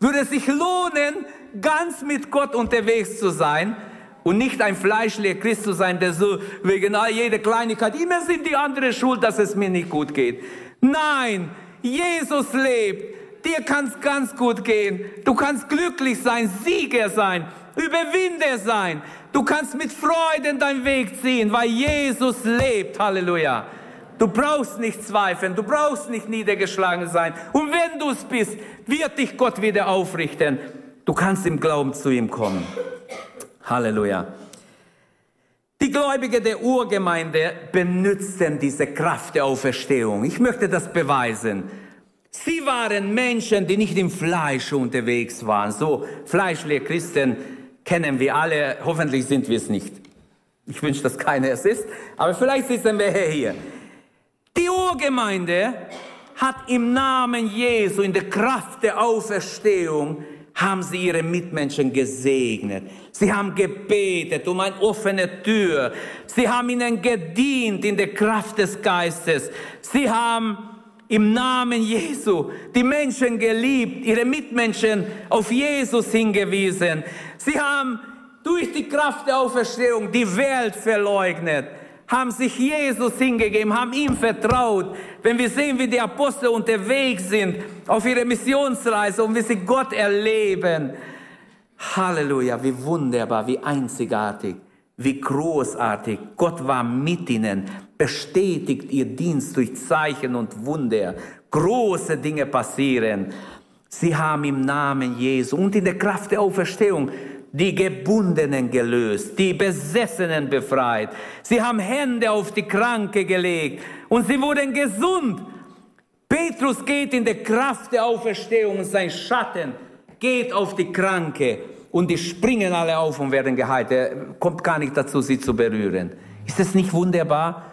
würde es sich lohnen, ganz mit Gott unterwegs zu sein und nicht ein fleischlicher Christ zu sein, der so wegen jeder Kleinigkeit, immer sind die anderen schuld, dass es mir nicht gut geht. Nein, Jesus lebt. Dir kann es ganz gut gehen. Du kannst glücklich sein, Sieger sein, Überwinder sein. Du kannst mit Freuden deinen Weg ziehen, weil Jesus lebt. Halleluja. Du brauchst nicht zweifeln, du brauchst nicht niedergeschlagen sein. Und wenn du es bist, wird dich Gott wieder aufrichten. Du kannst im Glauben zu ihm kommen. Halleluja. Die Gläubige der Urgemeinde benutzten diese Kraft der Auferstehung. Ich möchte das beweisen. Sie waren Menschen, die nicht im Fleisch unterwegs waren. So fleischliche Christen kennen wir alle. Hoffentlich sind wir es nicht. Ich wünsche, dass keiner es ist. Aber vielleicht sitzen wir hier. Die Urgemeinde hat im Namen Jesu, in der Kraft der Auferstehung, haben sie ihre Mitmenschen gesegnet. Sie haben gebetet um eine offene Tür. Sie haben ihnen gedient in der Kraft des Geistes. Sie haben im Namen Jesu die Menschen geliebt, ihre Mitmenschen auf Jesus hingewiesen. Sie haben durch die Kraft der Auferstehung die Welt verleugnet haben sich Jesus hingegeben, haben ihm vertraut. Wenn wir sehen, wie die Apostel unterwegs sind auf ihrer Missionsreise und wie sie Gott erleben. Halleluja, wie wunderbar, wie einzigartig, wie großartig. Gott war mit ihnen, bestätigt ihr Dienst durch Zeichen und Wunder. Große Dinge passieren. Sie haben im Namen Jesu und in der Kraft der Auferstehung die Gebundenen gelöst, die Besessenen befreit. Sie haben Hände auf die Kranke gelegt und sie wurden gesund. Petrus geht in der Kraft der Auferstehung und sein Schatten geht auf die Kranke und die springen alle auf und werden geheilt. Er kommt gar nicht dazu, sie zu berühren. Ist das nicht wunderbar?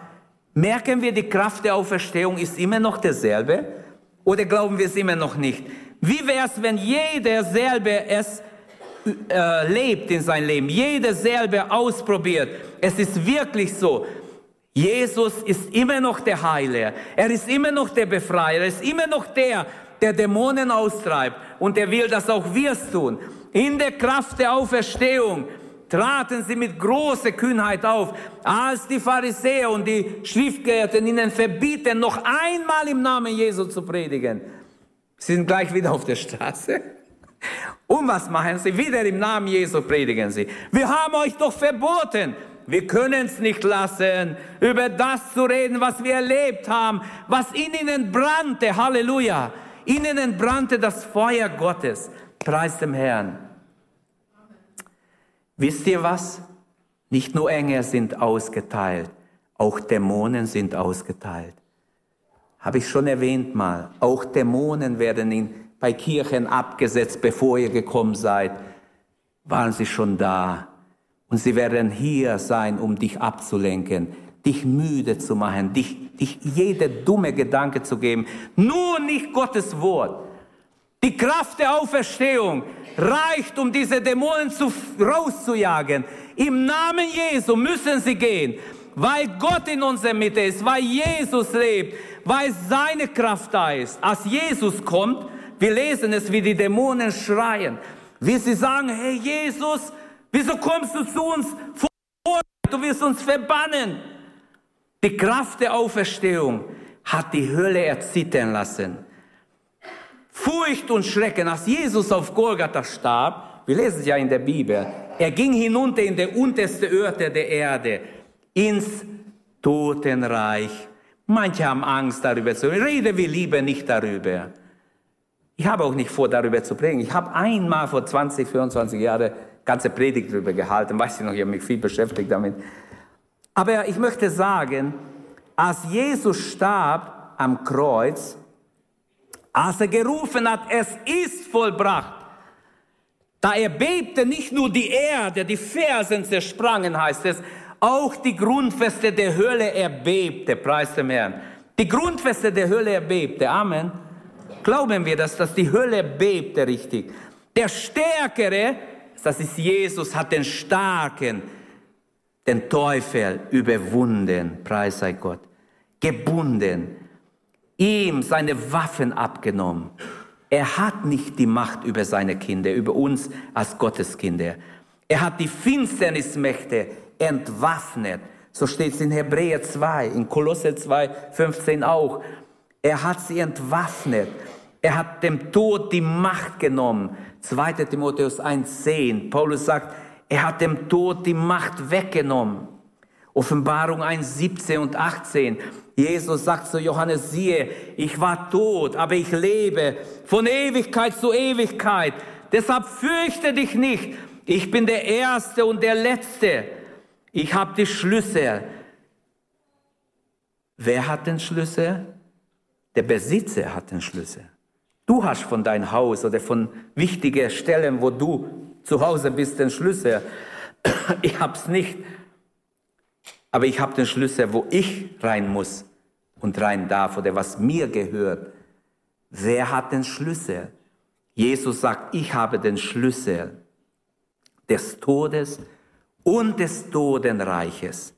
Merken wir, die Kraft der Auferstehung ist immer noch derselbe? Oder glauben wir es immer noch nicht? Wie wäre es, wenn jeder selber es äh, lebt in sein Leben, jeder selber ausprobiert. Es ist wirklich so. Jesus ist immer noch der Heiler. Er ist immer noch der Befreier. Er ist immer noch der, der Dämonen austreibt. Und er will, dass auch wir es tun. In der Kraft der Auferstehung traten sie mit großer Kühnheit auf, als die Pharisäer und die Schriftgelehrten ihnen verbieten, noch einmal im Namen Jesu zu predigen. Sie sind gleich wieder auf der Straße. Und was machen sie? Wieder im Namen Jesu predigen sie. Wir haben euch doch verboten. Wir können es nicht lassen, über das zu reden, was wir erlebt haben, was in ihnen brannte. Halleluja. In ihnen brannte das Feuer Gottes. Preis dem Herrn. Wisst ihr was? Nicht nur Engel sind ausgeteilt, auch Dämonen sind ausgeteilt. Habe ich schon erwähnt mal. Auch Dämonen werden in bei Kirchen abgesetzt, bevor ihr gekommen seid, waren sie schon da. Und sie werden hier sein, um dich abzulenken, dich müde zu machen, dich, dich jede dumme Gedanke zu geben. Nur nicht Gottes Wort. Die Kraft der Auferstehung reicht, um diese Dämonen zu, rauszujagen. Im Namen Jesu müssen sie gehen, weil Gott in unserer Mitte ist, weil Jesus lebt, weil seine Kraft da ist. Als Jesus kommt, wir lesen es, wie die Dämonen schreien, wie sie sagen, hey Jesus, wieso kommst du zu uns vor? Du wirst uns verbannen. Die Kraft der Auferstehung hat die Hölle erzittern lassen. Furcht und Schrecken, als Jesus auf Golgatha starb, wir lesen es ja in der Bibel, er ging hinunter in der unterste Örte der Erde, ins Totenreich. Manche haben Angst darüber zu reden. Wir lieber nicht darüber. Ich habe auch nicht vor, darüber zu predigen. Ich habe einmal vor 20, 24 Jahren ganze Predigt darüber gehalten. Weiß ich noch, ich habe mich viel beschäftigt damit. Aber ich möchte sagen, als Jesus starb am Kreuz, als er gerufen hat, es ist vollbracht, da erbebte nicht nur die Erde, die Fersen zersprangen, heißt es, auch die Grundfeste der Hölle erbebte, preis dem Herrn. Die Grundfeste der Hölle erbebte, Amen. Glauben wir, dass, dass die Hölle bebte richtig. Der Stärkere, das ist Jesus, hat den Starken, den Teufel überwunden, preis sei Gott, gebunden. ihm seine Waffen abgenommen. Er hat nicht die Macht über seine Kinder, über uns als Gotteskinder. Er hat die Finsternismächte entwaffnet. So steht es in Hebräer 2, in Kolosse 2, 15 auch. Er hat sie entwaffnet. Er hat dem Tod die Macht genommen. 2. Timotheus 1, 10. Paulus sagt, er hat dem Tod die Macht weggenommen. Offenbarung 1, 17 und 18. Jesus sagt zu Johannes, siehe, ich war tot, aber ich lebe von Ewigkeit zu Ewigkeit. Deshalb fürchte dich nicht. Ich bin der Erste und der Letzte. Ich habe die Schlüssel. Wer hat den Schlüssel? Der Besitzer hat den Schlüssel. Du hast von deinem Haus oder von wichtigen Stellen, wo du zu Hause bist, den Schlüssel. *clears throat* Ich hab's nicht. Aber ich habe den Schlüssel, wo ich rein muss und rein darf oder was mir gehört. Wer hat den Schlüssel? Jesus sagt, ich habe den Schlüssel des Todes und des Totenreiches.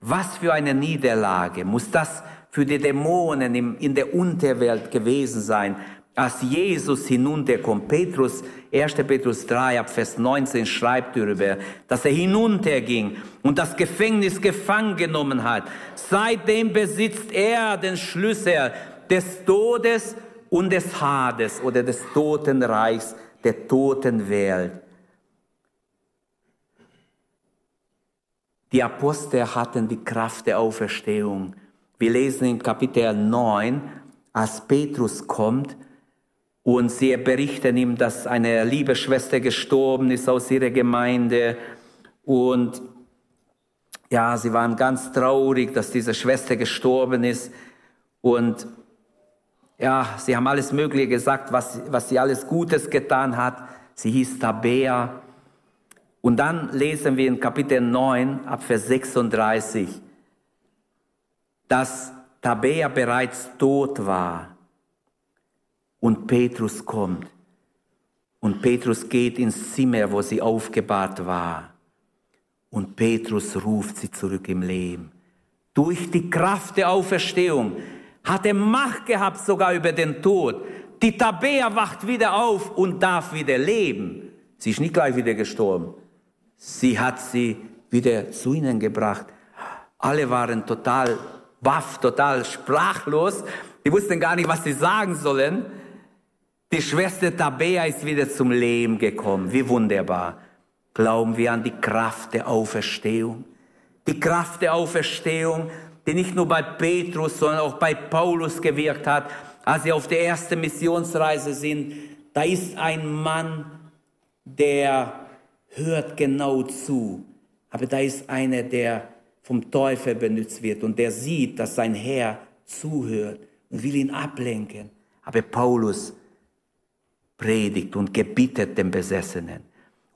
Was für eine Niederlage muss das für die Dämonen in der Unterwelt gewesen sein, als Jesus hinunterkommt. Petrus, 1. Petrus 3 ab Vers 19 schreibt darüber, dass er hinunterging und das Gefängnis gefangen genommen hat. Seitdem besitzt er den Schlüssel des Todes und des Hades oder des Totenreichs, der Totenwelt. Die Apostel hatten die Kraft der Auferstehung. Wir lesen in Kapitel 9, als Petrus kommt und sie berichten ihm, dass eine liebe Schwester gestorben ist aus ihrer Gemeinde. Und ja, sie waren ganz traurig, dass diese Schwester gestorben ist. Und ja, sie haben alles Mögliche gesagt, was, was sie alles Gutes getan hat. Sie hieß Tabea. Und dann lesen wir in Kapitel 9 ab Vers 36 dass Tabea bereits tot war und Petrus kommt. Und Petrus geht ins Zimmer, wo sie aufgebahrt war. Und Petrus ruft sie zurück im Leben. Durch die Kraft der Auferstehung hat er Macht gehabt sogar über den Tod. Die Tabea wacht wieder auf und darf wieder leben. Sie ist nicht gleich wieder gestorben. Sie hat sie wieder zu ihnen gebracht. Alle waren total baff, total sprachlos. Die wussten gar nicht, was sie sagen sollen. Die Schwester Tabea ist wieder zum Leben gekommen. Wie wunderbar. Glauben wir an die Kraft der Auferstehung. Die Kraft der Auferstehung, die nicht nur bei Petrus, sondern auch bei Paulus gewirkt hat, als sie auf der ersten Missionsreise sind. Da ist ein Mann, der hört genau zu. Aber da ist einer, der vom Teufel benutzt wird und der sieht, dass sein Herr zuhört und will ihn ablenken. Aber Paulus predigt und gebietet den Besessenen.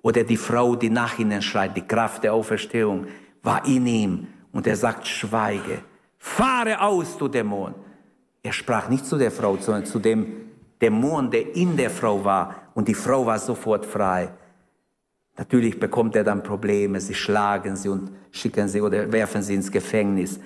Oder die Frau, die nach ihnen schreit, die Kraft der Auferstehung war in ihm und er sagt, schweige, fahre aus, du Dämon. Er sprach nicht zu der Frau, sondern zu dem Dämon, der in der Frau war und die Frau war sofort frei. Natürlich bekommt er dann Probleme, sie schlagen sie und schicken sie oder werfen sie ins Gefängnis.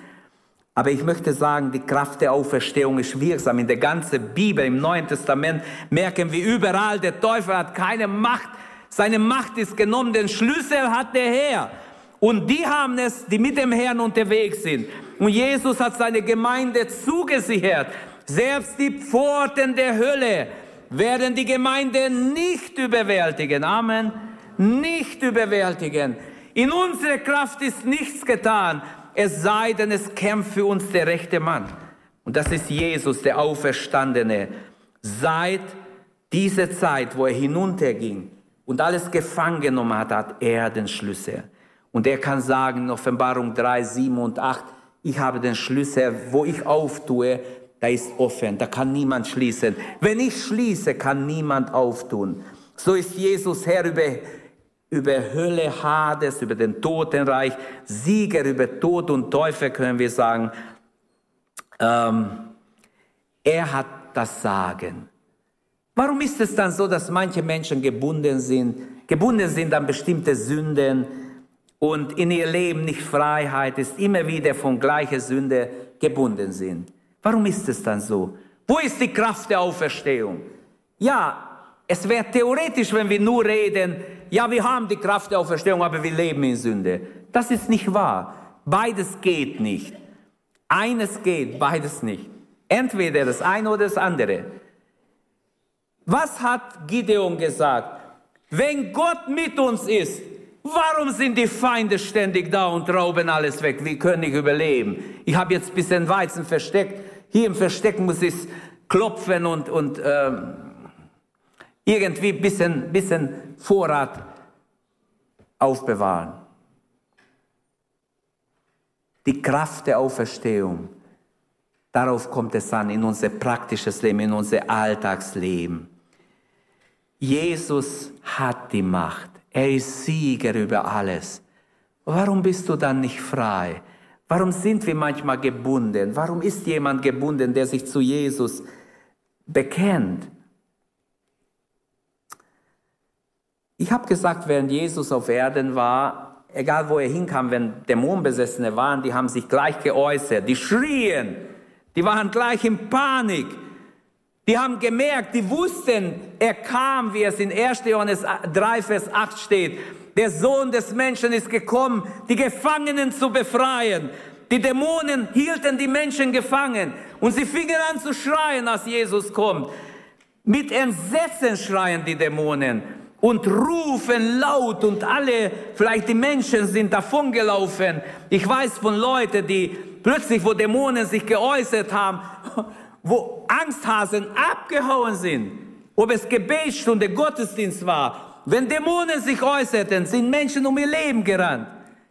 Aber ich möchte sagen, die Kraft der Auferstehung ist wirksam. In der ganzen Bibel, im Neuen Testament merken wir überall, der Teufel hat keine Macht. Seine Macht ist genommen, den Schlüssel hat der Herr. Und die haben es, die mit dem Herrn unterwegs sind. Und Jesus hat seine Gemeinde zugesichert. Selbst die Pforten der Hölle werden die Gemeinde nicht überwältigen. Amen nicht überwältigen. In unserer Kraft ist nichts getan, es sei denn, es kämpft für uns der rechte Mann. Und das ist Jesus, der Auferstandene. Seit dieser Zeit, wo er hinunterging und alles gefangen genommen hat, hat er den Schlüssel. Und er kann sagen in Offenbarung 3, 7 und 8, ich habe den Schlüssel, wo ich auftue, da ist offen, da kann niemand schließen. Wenn ich schließe, kann niemand auftun. So ist Jesus Herr über über Hölle, Hades, über den Totenreich, Sieger über Tod und Teufel können wir sagen, ähm, er hat das Sagen. Warum ist es dann so, dass manche Menschen gebunden sind, gebunden sind an bestimmte Sünden und in ihr Leben nicht Freiheit ist, immer wieder von gleicher Sünde gebunden sind? Warum ist es dann so? Wo ist die Kraft der Auferstehung? Ja, es wäre theoretisch, wenn wir nur reden, ja, wir haben die Kraft der Auferstehung, aber wir leben in Sünde. Das ist nicht wahr. Beides geht nicht. Eines geht, beides nicht. Entweder das eine oder das andere. Was hat Gideon gesagt? Wenn Gott mit uns ist, warum sind die Feinde ständig da und rauben alles weg? Wir können nicht überleben. Ich habe jetzt ein bisschen Weizen versteckt. Hier im Versteck muss ich klopfen und, und äh, irgendwie ein bisschen, bisschen Vorrat aufbewahren. Die Kraft der Auferstehung, darauf kommt es an, in unser praktisches Leben, in unser Alltagsleben. Jesus hat die Macht. Er ist Sieger über alles. Warum bist du dann nicht frei? Warum sind wir manchmal gebunden? Warum ist jemand gebunden, der sich zu Jesus bekennt? Ich habe gesagt, während Jesus auf Erden war, egal wo er hinkam, wenn Dämonenbesessene waren, die haben sich gleich geäußert, die schrien, die waren gleich in Panik. Die haben gemerkt, die wussten, er kam, wie es in 1. Johannes 3, Vers 8 steht. Der Sohn des Menschen ist gekommen, die Gefangenen zu befreien. Die Dämonen hielten die Menschen gefangen und sie fingen an zu schreien, als Jesus kommt. Mit Entsetzen schreien die Dämonen und rufen laut und alle, vielleicht die Menschen sind davongelaufen. Ich weiß von Leuten, die plötzlich, wo Dämonen sich geäußert haben, *laughs* wo Angsthasen abgehauen sind, ob es Gebetsstunde, Gottesdienst war, wenn Dämonen sich äußerten, sind Menschen um ihr Leben gerannt,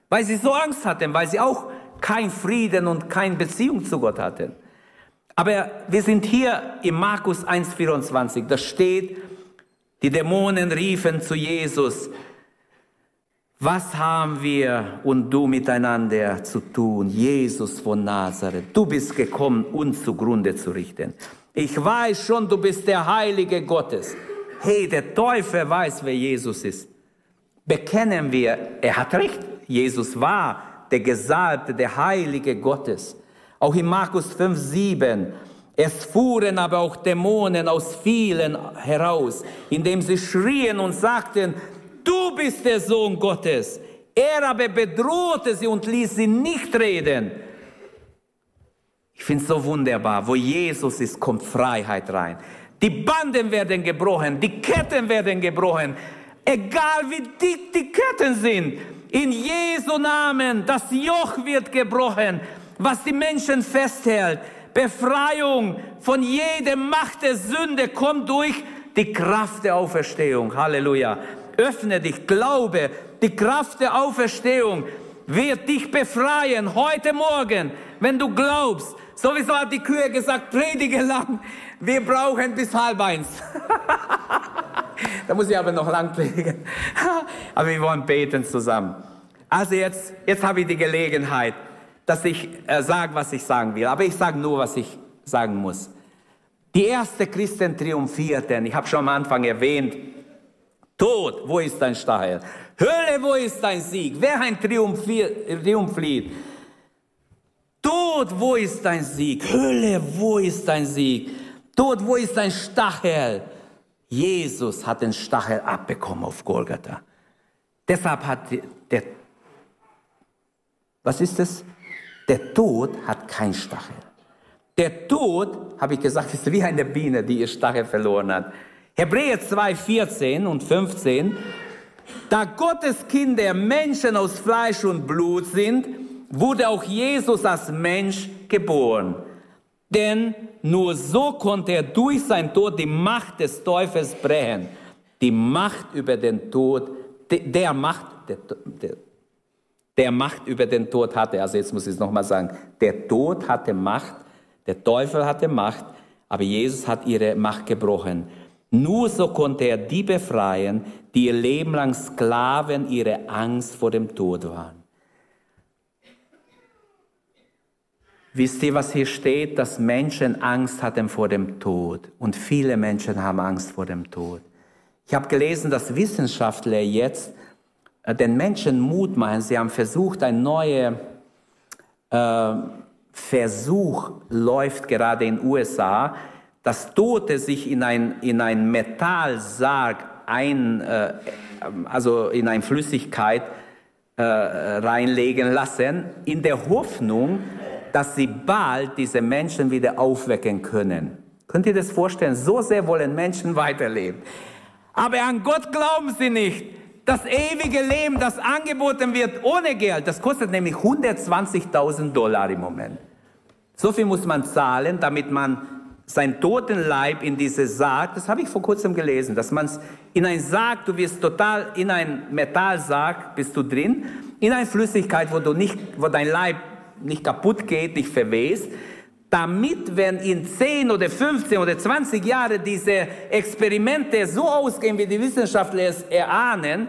weil sie so Angst hatten, weil sie auch kein Frieden und keine Beziehung zu Gott hatten. Aber wir sind hier im Markus 1,24, da steht, die Dämonen riefen zu Jesus, was haben wir und du miteinander zu tun, Jesus von Nazareth? Du bist gekommen, uns zugrunde zu richten. Ich weiß schon, du bist der Heilige Gottes. Hey, der Teufel weiß, wer Jesus ist. Bekennen wir, er hat recht. Jesus war der Gesalbte, der Heilige Gottes. Auch in Markus 5, 7. Es fuhren aber auch Dämonen aus vielen heraus, indem sie schrien und sagten, du bist der Sohn Gottes. Er aber bedrohte sie und ließ sie nicht reden. Ich finde es so wunderbar, wo Jesus ist, kommt Freiheit rein. Die Banden werden gebrochen, die Ketten werden gebrochen, egal wie dick die Ketten sind. In Jesu Namen, das Joch wird gebrochen, was die Menschen festhält. Befreiung von jeder Macht der Sünde kommt durch die Kraft der Auferstehung. Halleluja öffne dich, glaube, die Kraft der Auferstehung wird dich befreien heute Morgen, wenn du glaubst. Sowieso hat die Kühe gesagt, predige lang, wir brauchen bis halb eins. *laughs* da muss ich aber noch lang predigen. *laughs* aber wir wollen beten zusammen. Also jetzt, jetzt habe ich die Gelegenheit, dass ich äh, sage, was ich sagen will. Aber ich sage nur, was ich sagen muss. Die erste Christen triumphierten. Ich habe schon am Anfang erwähnt, Tod, wo ist dein Stachel? Hölle, wo ist dein Sieg? Wer ein Triumphlied? Tod, wo ist dein Sieg? Hölle, wo ist dein Sieg? Tod, wo ist dein Stachel? Jesus hat den Stachel abbekommen auf Golgatha. Deshalb hat der, was ist das? Der Tod hat kein Stachel. Der Tod, habe ich gesagt, ist wie eine Biene, die ihr Stachel verloren hat. Hebräer 2, 14 und 15. Da Gottes Kinder Menschen aus Fleisch und Blut sind, wurde auch Jesus als Mensch geboren. Denn nur so konnte er durch sein Tod die Macht des Teufels brechen. Die Macht über den Tod, der Macht, der, der, der Macht über den Tod hatte. Also jetzt muss ich es nochmal sagen. Der Tod hatte Macht, der Teufel hatte Macht, aber Jesus hat ihre Macht gebrochen. Nur so konnte er die befreien, die ihr Leben lang Sklaven ihrer Angst vor dem Tod waren. Wisst ihr, was hier steht? Dass Menschen Angst hatten vor dem Tod. Und viele Menschen haben Angst vor dem Tod. Ich habe gelesen, dass Wissenschaftler jetzt den Menschen Mut machen. Sie haben versucht, eine neue äh, Versuch läuft gerade in den USA, dass Tote sich in ein, in ein Metallsarg ein, äh, also in eine Flüssigkeit äh, reinlegen lassen, in der Hoffnung, dass sie bald diese Menschen wieder aufwecken können. Könnt ihr das vorstellen? So sehr wollen Menschen weiterleben. Aber an Gott glauben sie nicht. Das ewige Leben, das angeboten wird ohne Geld, das kostet nämlich 120.000 Dollar im Moment. So viel muss man zahlen, damit man sein toten Leib in diese Sarg, das habe ich vor kurzem gelesen, dass man es in ein Sarg, du wirst total in ein Metallsarg bist du drin, in eine Flüssigkeit, wo du nicht, wo dein Leib nicht kaputt geht, nicht verwest, damit, wenn in 10 oder 15 oder 20 Jahren diese Experimente so ausgehen, wie die Wissenschaftler es erahnen,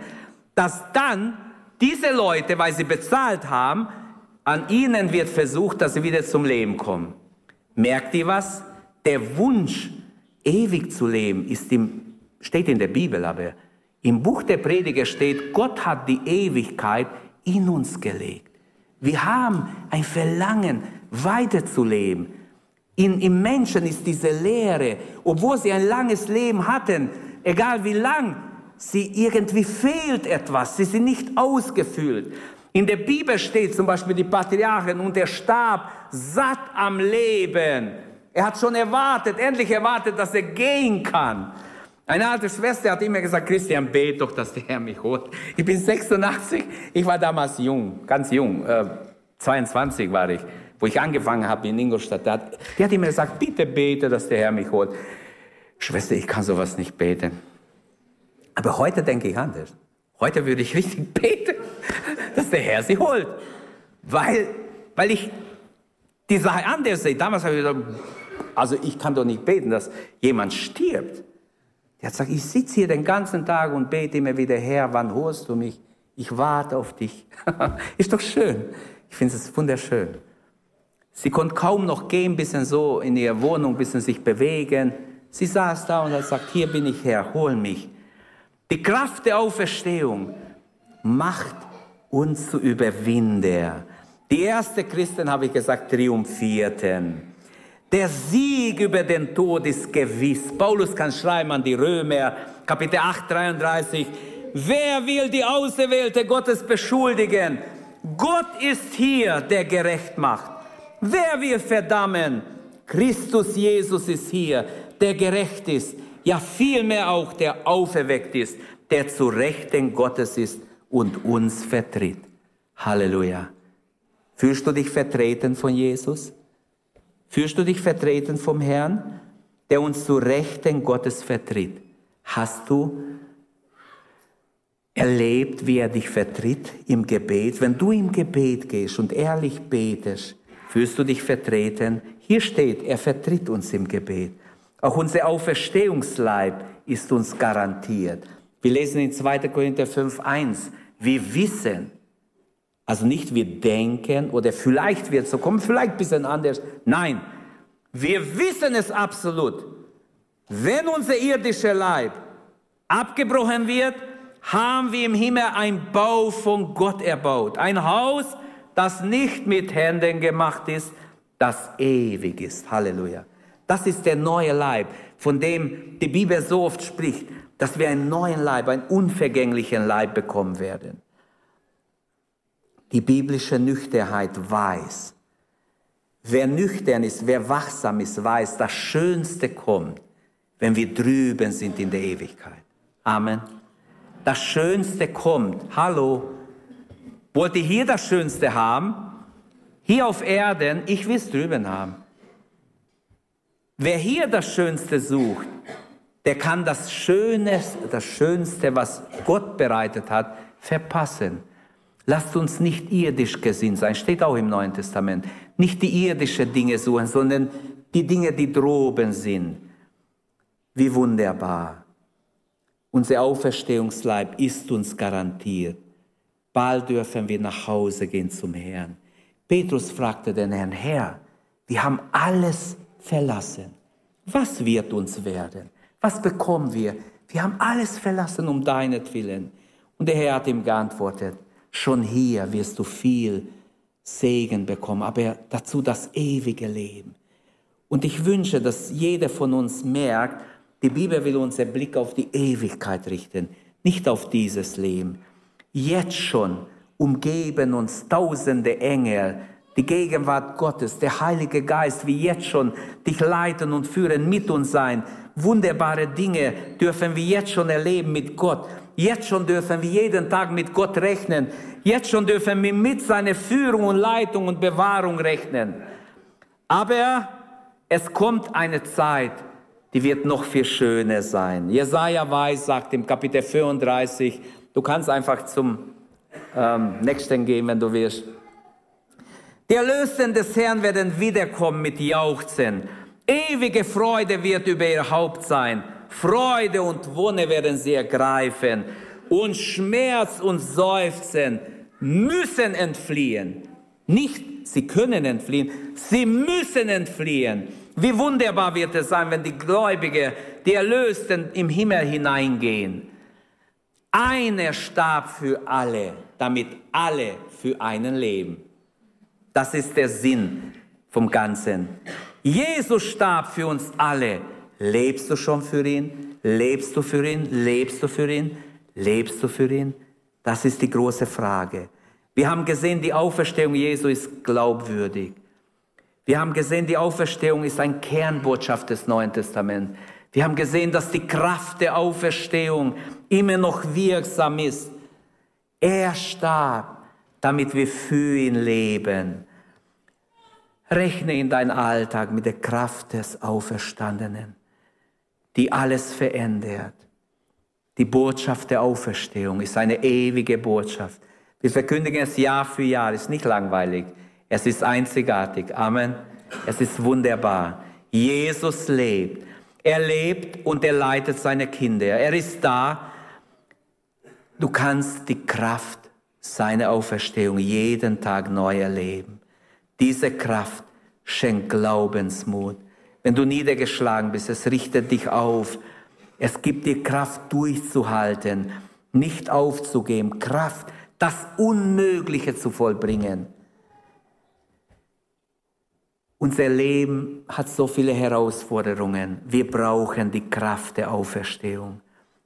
dass dann diese Leute, weil sie bezahlt haben, an ihnen wird versucht, dass sie wieder zum Leben kommen. Merkt ihr was? Der Wunsch, ewig zu leben, ist im, steht in der Bibel, aber im Buch der Prediger steht, Gott hat die Ewigkeit in uns gelegt. Wir haben ein Verlangen, weiterzuleben. In, Im Menschen ist diese Leere, obwohl sie ein langes Leben hatten, egal wie lang, sie irgendwie fehlt etwas, sie sind nicht ausgefüllt. In der Bibel steht zum Beispiel die Patriarchen und er starb satt am Leben. Er hat schon erwartet, endlich erwartet, dass er gehen kann. Eine alte Schwester hat immer gesagt, Christian, bet doch, dass der Herr mich holt. Ich bin 86, ich war damals jung, ganz jung, äh, 22 war ich, wo ich angefangen habe in Ingolstadt. Die hat, die hat immer gesagt, bitte bete, dass der Herr mich holt. Schwester, ich kann sowas nicht beten. Aber heute denke ich anders. Heute würde ich richtig *laughs* beten, dass der Herr sie holt. Weil, weil ich die Sache anders sehe. Damals habe ich gesagt, also ich kann doch nicht beten, dass jemand stirbt. Der hat gesagt, ich sitze hier den ganzen Tag und bete immer wieder, Herr, wann holst du mich? Ich warte auf dich. *laughs* ist doch schön. Ich finde es wunderschön. Sie konnte kaum noch gehen, bisschen so in ihrer Wohnung, bisschen sich bewegen. Sie saß da und hat gesagt, hier bin ich Herr, hol mich. Die Kraft der Auferstehung macht uns zu Überwinder. Die ersten Christen, habe ich gesagt, triumphierten. Der Sieg über den Tod ist gewiss. Paulus kann schreiben an die Römer, Kapitel 8, 33. Wer will die Auserwählte Gottes beschuldigen? Gott ist hier, der gerecht macht. Wer will verdammen? Christus Jesus ist hier, der gerecht ist. Ja, vielmehr auch, der auferweckt ist, der zu Rechten Gottes ist und uns vertritt. Halleluja. Fühlst du dich vertreten von Jesus? Fühlst du dich vertreten vom Herrn, der uns zu Rechten Gottes vertritt? Hast du erlebt, wie er dich vertritt im Gebet? Wenn du im Gebet gehst und ehrlich betest, fühlst du dich vertreten? Hier steht, er vertritt uns im Gebet. Auch unser Auferstehungsleib ist uns garantiert. Wir lesen in 2. Korinther 5, 1. Wir wissen, also nicht wir denken oder vielleicht wird es so kommen, vielleicht ein bisschen anders. Nein, wir wissen es absolut. Wenn unser irdischer Leib abgebrochen wird, haben wir im Himmel ein Bau von Gott erbaut. Ein Haus, das nicht mit Händen gemacht ist, das ewig ist. Halleluja. Das ist der neue Leib, von dem die Bibel so oft spricht, dass wir einen neuen Leib, einen unvergänglichen Leib bekommen werden die biblische Nüchternheit weiß. Wer nüchtern ist, wer wachsam ist, weiß, das Schönste kommt, wenn wir drüben sind in der Ewigkeit. Amen. Das Schönste kommt. Hallo. Wollt ihr hier das Schönste haben? Hier auf Erden, ich will es drüben haben. Wer hier das Schönste sucht, der kann das Schöne, das Schönste, was Gott bereitet hat, verpassen. Lasst uns nicht irdisch gesinnt sein, steht auch im Neuen Testament. Nicht die irdischen Dinge suchen, sondern die Dinge, die droben sind. Wie wunderbar. Unser Auferstehungsleib ist uns garantiert. Bald dürfen wir nach Hause gehen zum Herrn. Petrus fragte den Herrn, Herr, wir haben alles verlassen. Was wird uns werden? Was bekommen wir? Wir haben alles verlassen um deinetwillen. Und der Herr hat ihm geantwortet, Schon hier wirst du viel Segen bekommen, aber dazu das ewige Leben. Und ich wünsche, dass jeder von uns merkt, die Bibel will unseren Blick auf die Ewigkeit richten, nicht auf dieses Leben. Jetzt schon umgeben uns tausende Engel, die Gegenwart Gottes, der Heilige Geist, wie jetzt schon dich leiten und führen, mit uns sein. Wunderbare Dinge dürfen wir jetzt schon erleben mit Gott. Jetzt schon dürfen wir jeden Tag mit Gott rechnen. Jetzt schon dürfen wir mit seiner Führung und Leitung und Bewahrung rechnen. Aber es kommt eine Zeit, die wird noch viel schöner sein. Jesaja weiß, sagt im Kapitel 35, du kannst einfach zum ähm, nächsten gehen, wenn du willst. Die Erlösten des Herrn werden wiederkommen mit Jauchzen. Ewige Freude wird über ihr Haupt sein. Freude und Wonne werden sie ergreifen. Und Schmerz und Seufzen müssen entfliehen. Nicht, sie können entfliehen, sie müssen entfliehen. Wie wunderbar wird es sein, wenn die Gläubigen, die Erlösten im Himmel hineingehen. Einer starb für alle, damit alle für einen leben. Das ist der Sinn vom Ganzen. Jesus starb für uns alle. Lebst du schon für ihn? Lebst du für ihn? Lebst du für ihn? Lebst du für ihn? Das ist die große Frage. Wir haben gesehen, die Auferstehung Jesu ist glaubwürdig. Wir haben gesehen, die Auferstehung ist ein Kernbotschaft des Neuen Testaments. Wir haben gesehen, dass die Kraft der Auferstehung immer noch wirksam ist. Er starb, damit wir für ihn leben. Rechne in deinen Alltag mit der Kraft des Auferstandenen, die alles verändert. Die Botschaft der Auferstehung ist eine ewige Botschaft. Wir verkündigen es Jahr für Jahr, ist nicht langweilig. Es ist einzigartig. Amen. Es ist wunderbar. Jesus lebt. Er lebt und er leitet seine Kinder. Er ist da. Du kannst die Kraft seiner Auferstehung jeden Tag neu erleben. Diese Kraft schenkt Glaubensmut. Wenn du niedergeschlagen bist, es richtet dich auf. Es gibt dir Kraft durchzuhalten, nicht aufzugeben, Kraft, das Unmögliche zu vollbringen. Unser Leben hat so viele Herausforderungen. Wir brauchen die Kraft der Auferstehung.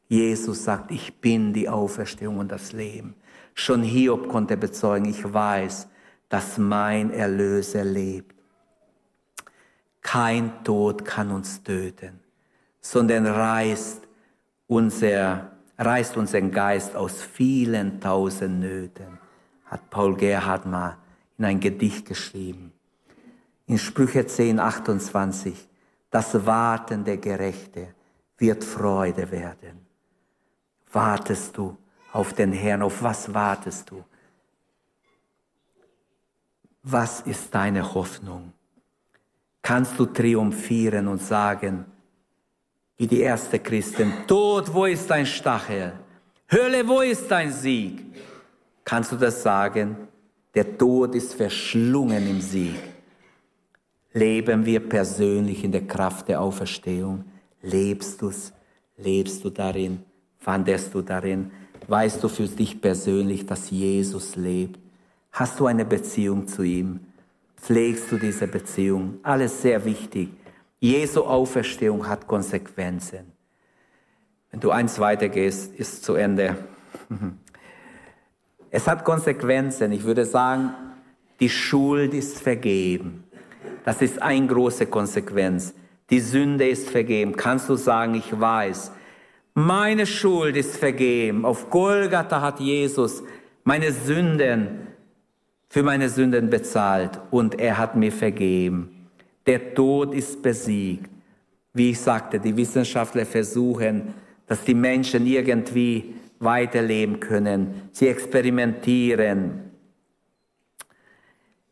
Jesus sagt, ich bin die Auferstehung und das Leben. Schon Hiob konnte bezeugen, ich weiß, dass mein Erlöser lebt. Kein Tod kann uns töten, sondern reißt, unser, reißt unseren Geist aus vielen tausend Nöten, hat Paul Gerhard mal in ein Gedicht geschrieben. In Sprüche 10, 28, das Warten der Gerechte wird Freude werden. Wartest du auf den Herrn? Auf was wartest du? Was ist deine Hoffnung? Kannst du triumphieren und sagen, wie die erste Christen, Tod, wo ist dein Stachel? Hölle, wo ist dein Sieg? Kannst du das sagen? Der Tod ist verschlungen im Sieg. Leben wir persönlich in der Kraft der Auferstehung? Lebst du's? Lebst du darin? Wanderst du darin? Weißt du für dich persönlich, dass Jesus lebt? Hast du eine Beziehung zu ihm? Pflegst du diese Beziehung? Alles sehr wichtig. Jesu Auferstehung hat Konsequenzen. Wenn du eins weitergehst, ist zu Ende. *laughs* Es hat Konsequenzen. Ich würde sagen, die Schuld ist vergeben. Das ist eine große Konsequenz. Die Sünde ist vergeben. Kannst du sagen, ich weiß, meine Schuld ist vergeben. Auf Golgatha hat Jesus meine Sünden für meine Sünden bezahlt und er hat mir vergeben. Der Tod ist besiegt. Wie ich sagte, die Wissenschaftler versuchen, dass die Menschen irgendwie weiterleben können. Sie experimentieren.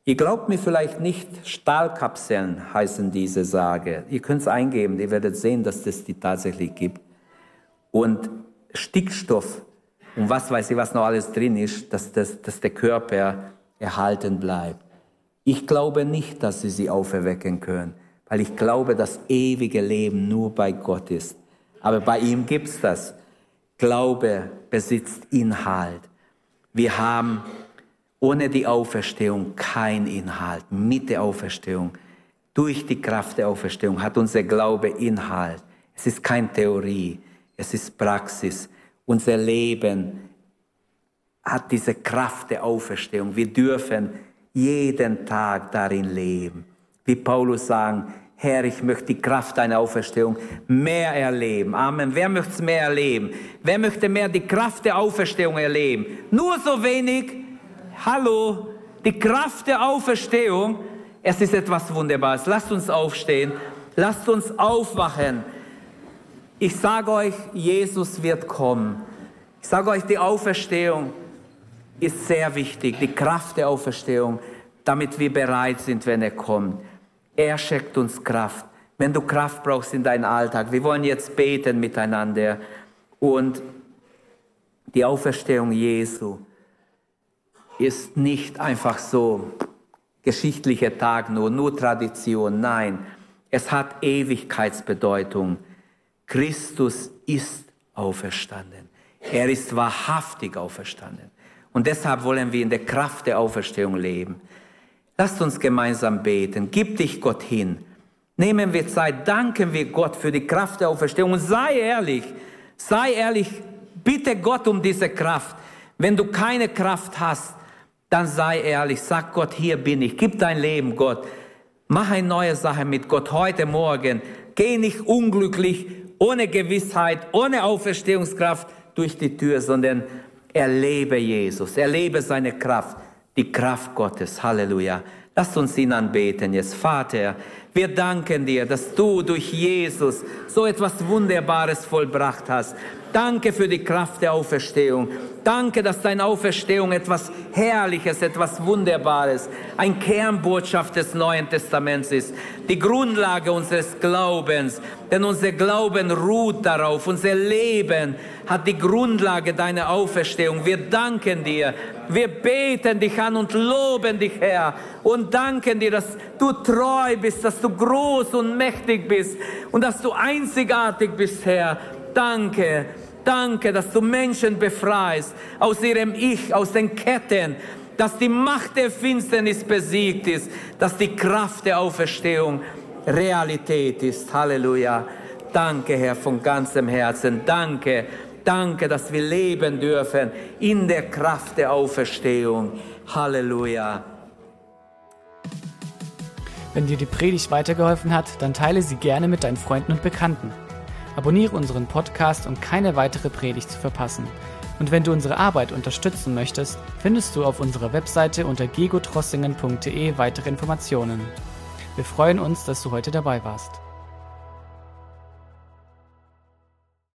Ihr glaubt mir vielleicht nicht, Stahlkapseln heißen diese Sage. Ihr könnt es eingeben, ihr werdet sehen, dass es die tatsächlich gibt. Und Stickstoff und was weiß ich, was noch alles drin ist, dass, dass, dass der Körper erhalten bleibt. Ich glaube nicht, dass sie sie auferwecken können, weil ich glaube, das ewige Leben nur bei Gott ist. Aber bei ihm gibt's das. Glaube besitzt Inhalt. Wir haben Ohne die Auferstehung kein Inhalt. Mit der Auferstehung, durch die Kraft der Auferstehung hat unser Glaube Inhalt. Es ist keine Theorie, es ist Praxis. Unser Leben hat diese Kraft der Auferstehung. Wir dürfen jeden Tag darin leben. Wie Paulus sagen, Herr, ich möchte die Kraft deiner Auferstehung mehr erleben. Amen. Wer möchte es mehr erleben? Wer möchte mehr die Kraft der Auferstehung erleben? Nur so wenig. Hallo. Die Kraft der Auferstehung. Es ist etwas Wunderbares. Lasst uns aufstehen. Lasst uns aufwachen. Ich sage euch, Jesus wird kommen. Ich sage euch, die Auferstehung ist sehr wichtig. Die Kraft der Auferstehung, damit wir bereit sind, wenn er kommt. Er schenkt uns Kraft. Wenn du Kraft brauchst in deinem Alltag, wir wollen jetzt beten miteinander und die Auferstehung Jesu ist nicht einfach so geschichtlicher Tag nur, nur Tradition. Nein, es hat Ewigkeitsbedeutung. Christus ist auferstanden. Er ist wahrhaftig auferstanden. Und deshalb wollen wir in der Kraft der Auferstehung leben. Lasst uns gemeinsam beten. Gib dich Gott hin. Nehmen wir Zeit, danken wir Gott für die Kraft der Auferstehung und sei ehrlich, sei ehrlich, bitte Gott um diese Kraft. Wenn du keine Kraft hast, dann sei ehrlich, sag Gott, hier bin ich, gib dein Leben Gott. Mach eine neue Sache mit Gott heute Morgen. Geh nicht unglücklich, ohne Gewissheit, ohne Auferstehungskraft durch die Tür, sondern erlebe Jesus, erlebe seine Kraft die Kraft Gottes. Halleluja. Lasst uns ihn anbeten jetzt. Vater, wir danken dir, dass du durch Jesus so etwas Wunderbares vollbracht hast. Danke für die Kraft der Auferstehung. Danke, dass deine Auferstehung etwas Herrliches, etwas Wunderbares, ein Kernbotschaft des Neuen Testaments ist. Die Grundlage unseres Glaubens. Denn unser Glauben ruht darauf. Unser Leben hat die Grundlage deiner Auferstehung. Wir danken dir. Wir beten dich an und loben dich, Herr. Und danken dir, dass du treu bist, dass du groß und mächtig bist und dass du einzigartig bist, Herr. Danke. Danke, dass du Menschen befreist aus ihrem Ich, aus den Ketten, dass die Macht der Finsternis besiegt ist, dass die Kraft der Auferstehung Realität ist. Halleluja. Danke, Herr, von ganzem Herzen. Danke, danke, dass wir leben dürfen in der Kraft der Auferstehung. Halleluja. Wenn dir die Predigt weitergeholfen hat, dann teile sie gerne mit deinen Freunden und Bekannten. Abonniere unseren Podcast, um keine weitere Predigt zu verpassen. Und wenn du unsere Arbeit unterstützen möchtest, findest du auf unserer Webseite unter gegotrossingen.de weitere Informationen. Wir freuen uns, dass du heute dabei warst.